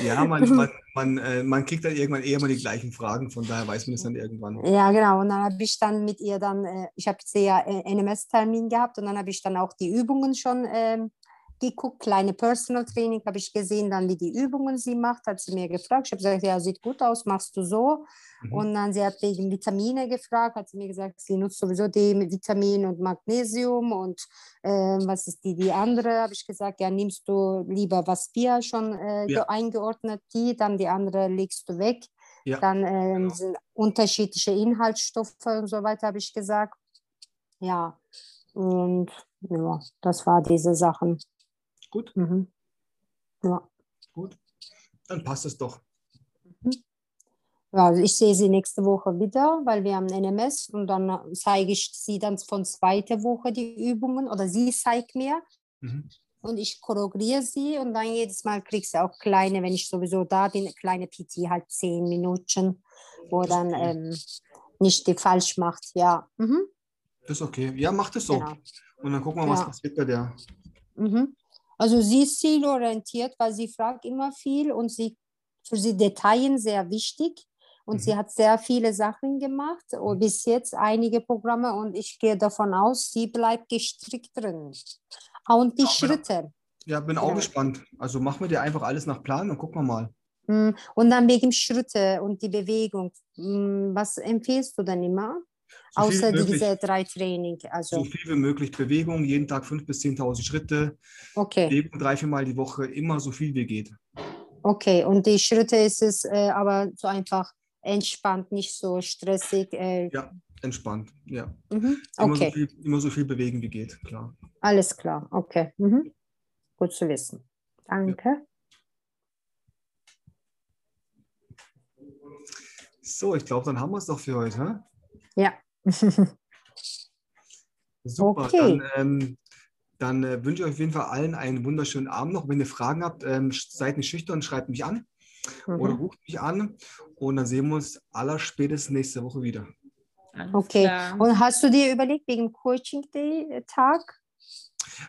Ja, man, man, man, äh, man kriegt dann irgendwann eher mal die gleichen Fragen, von daher weiß man es dann irgendwann. Ja, genau. Und dann habe ich dann mit ihr dann, äh, ich habe sie ja äh, NMS-Termin gehabt und dann habe ich dann auch die Übungen schon ähm, geguckt, kleine Personal Training habe ich gesehen, dann wie die Übungen sie macht, hat sie mir gefragt. Ich habe gesagt, ja, sieht gut aus, machst du so. Mhm. Und dann sie hat wegen Vitamine gefragt, hat sie mir gesagt, sie nutzt sowieso die Vitamin und Magnesium und äh, was ist die, die andere, habe ich gesagt, ja, nimmst du lieber, was wir schon äh, ja. eingeordnet, die, dann die andere legst du weg. Ja. Dann äh, genau. sind unterschiedliche Inhaltsstoffe und so weiter, habe ich gesagt. Ja, und ja, das war diese Sachen. Gut. Mhm. Ja. Gut. Dann passt es doch. Mhm. Ja, also ich sehe sie nächste Woche wieder, weil wir haben NMS und dann zeige ich sie dann von zweiter Woche die Übungen oder sie zeigt mir mhm. und ich choreografiere sie und dann jedes Mal kriegst du auch kleine, wenn ich sowieso da bin, kleine PT halt zehn Minuten, wo das dann okay. ähm, nicht die falsch macht. Ja. Mhm. Das ist okay. Ja, macht es so. Genau. Und dann gucken wir, was ja. passiert bei der. Mhm. Also sie ist zielorientiert, weil sie fragt immer viel und sie für sie Details sehr wichtig. Und mhm. sie hat sehr viele Sachen gemacht, und mhm. bis jetzt einige Programme und ich gehe davon aus, sie bleibt gestrickt drin. Und die ja, Schritte. Ja, bin auch ja. gespannt. Also machen wir dir einfach alles nach Plan und gucken wir mal. Mm, und dann wegen Schritte und die Bewegung. Mm, was empfiehlst du denn immer? So Außer diese drei Training. Also. So viel wie möglich Bewegung, jeden Tag 5.000 bis 10.000 Schritte. Okay. Bewegung drei, vier Mal die Woche, immer so viel wie geht. Okay, und die Schritte ist es äh, aber so einfach entspannt, nicht so stressig. Äh. Ja, entspannt, ja. Mhm. Okay. Immer so, viel, immer, so viel, bewegen wie geht, klar. Alles klar, okay. Mhm. Gut zu wissen. Danke. Ja. So, ich glaube, dann haben wir es doch für heute. Ja. Super, okay. dann, ähm, dann äh, wünsche ich euch auf jeden Fall allen einen wunderschönen Abend noch. Wenn ihr Fragen habt, ähm, seid nicht schüchtern, schreibt mich an mhm. oder ruft mich an und dann sehen wir uns aller spätestens nächste Woche wieder. okay. Klar. Und hast du dir überlegt, wegen Coaching Day Tag,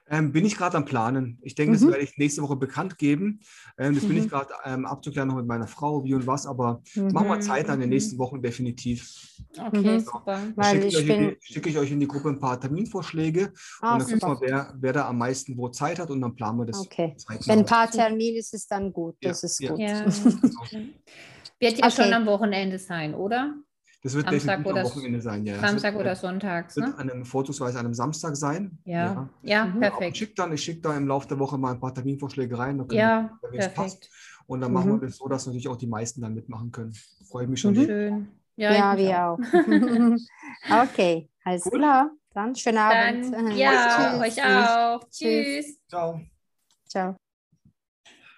ähm, bin ich gerade am Planen. Ich denke, mhm. das werde ich nächste Woche bekannt geben. Ähm, das mhm. bin ich mhm. gerade ähm, abzuklären noch mit meiner Frau, wie und was, aber mhm. machen wir Zeit in den nächsten Wochen definitiv. Okay, mhm. super. Schicke, ich, bin... schicke ich euch in die Gruppe ein paar Terminvorschläge ah, und dann gucken wir, wer, wer da am meisten wo Zeit hat und dann planen wir das. Okay. Wenn ein paar Termine ist, ist dann gut. Das ja, ist gut. Ja. Wird ja okay. schon am Wochenende sein, oder? Das wird Samstag definitiv am Wochenende sein, ja. Samstag oder Sonntags, ne? Wird an einem, vorzugsweise an einem Samstag sein. Ja, ja, ja mhm. perfekt. Ich schicke dann, schick da im Laufe der Woche mal ein paar Terminvorschläge rein. Ja, perfekt. Passt. Und dann mhm. machen wir das so, dass natürlich auch die meisten dann mitmachen können. Freue ich mich schon. Mhm. Schön. Ja, ja wir auch. okay, alles cool. klar. Dann schönen Abend. Dann, ja, Tschüss. euch auch. Tschüss. Ciao. Ciao.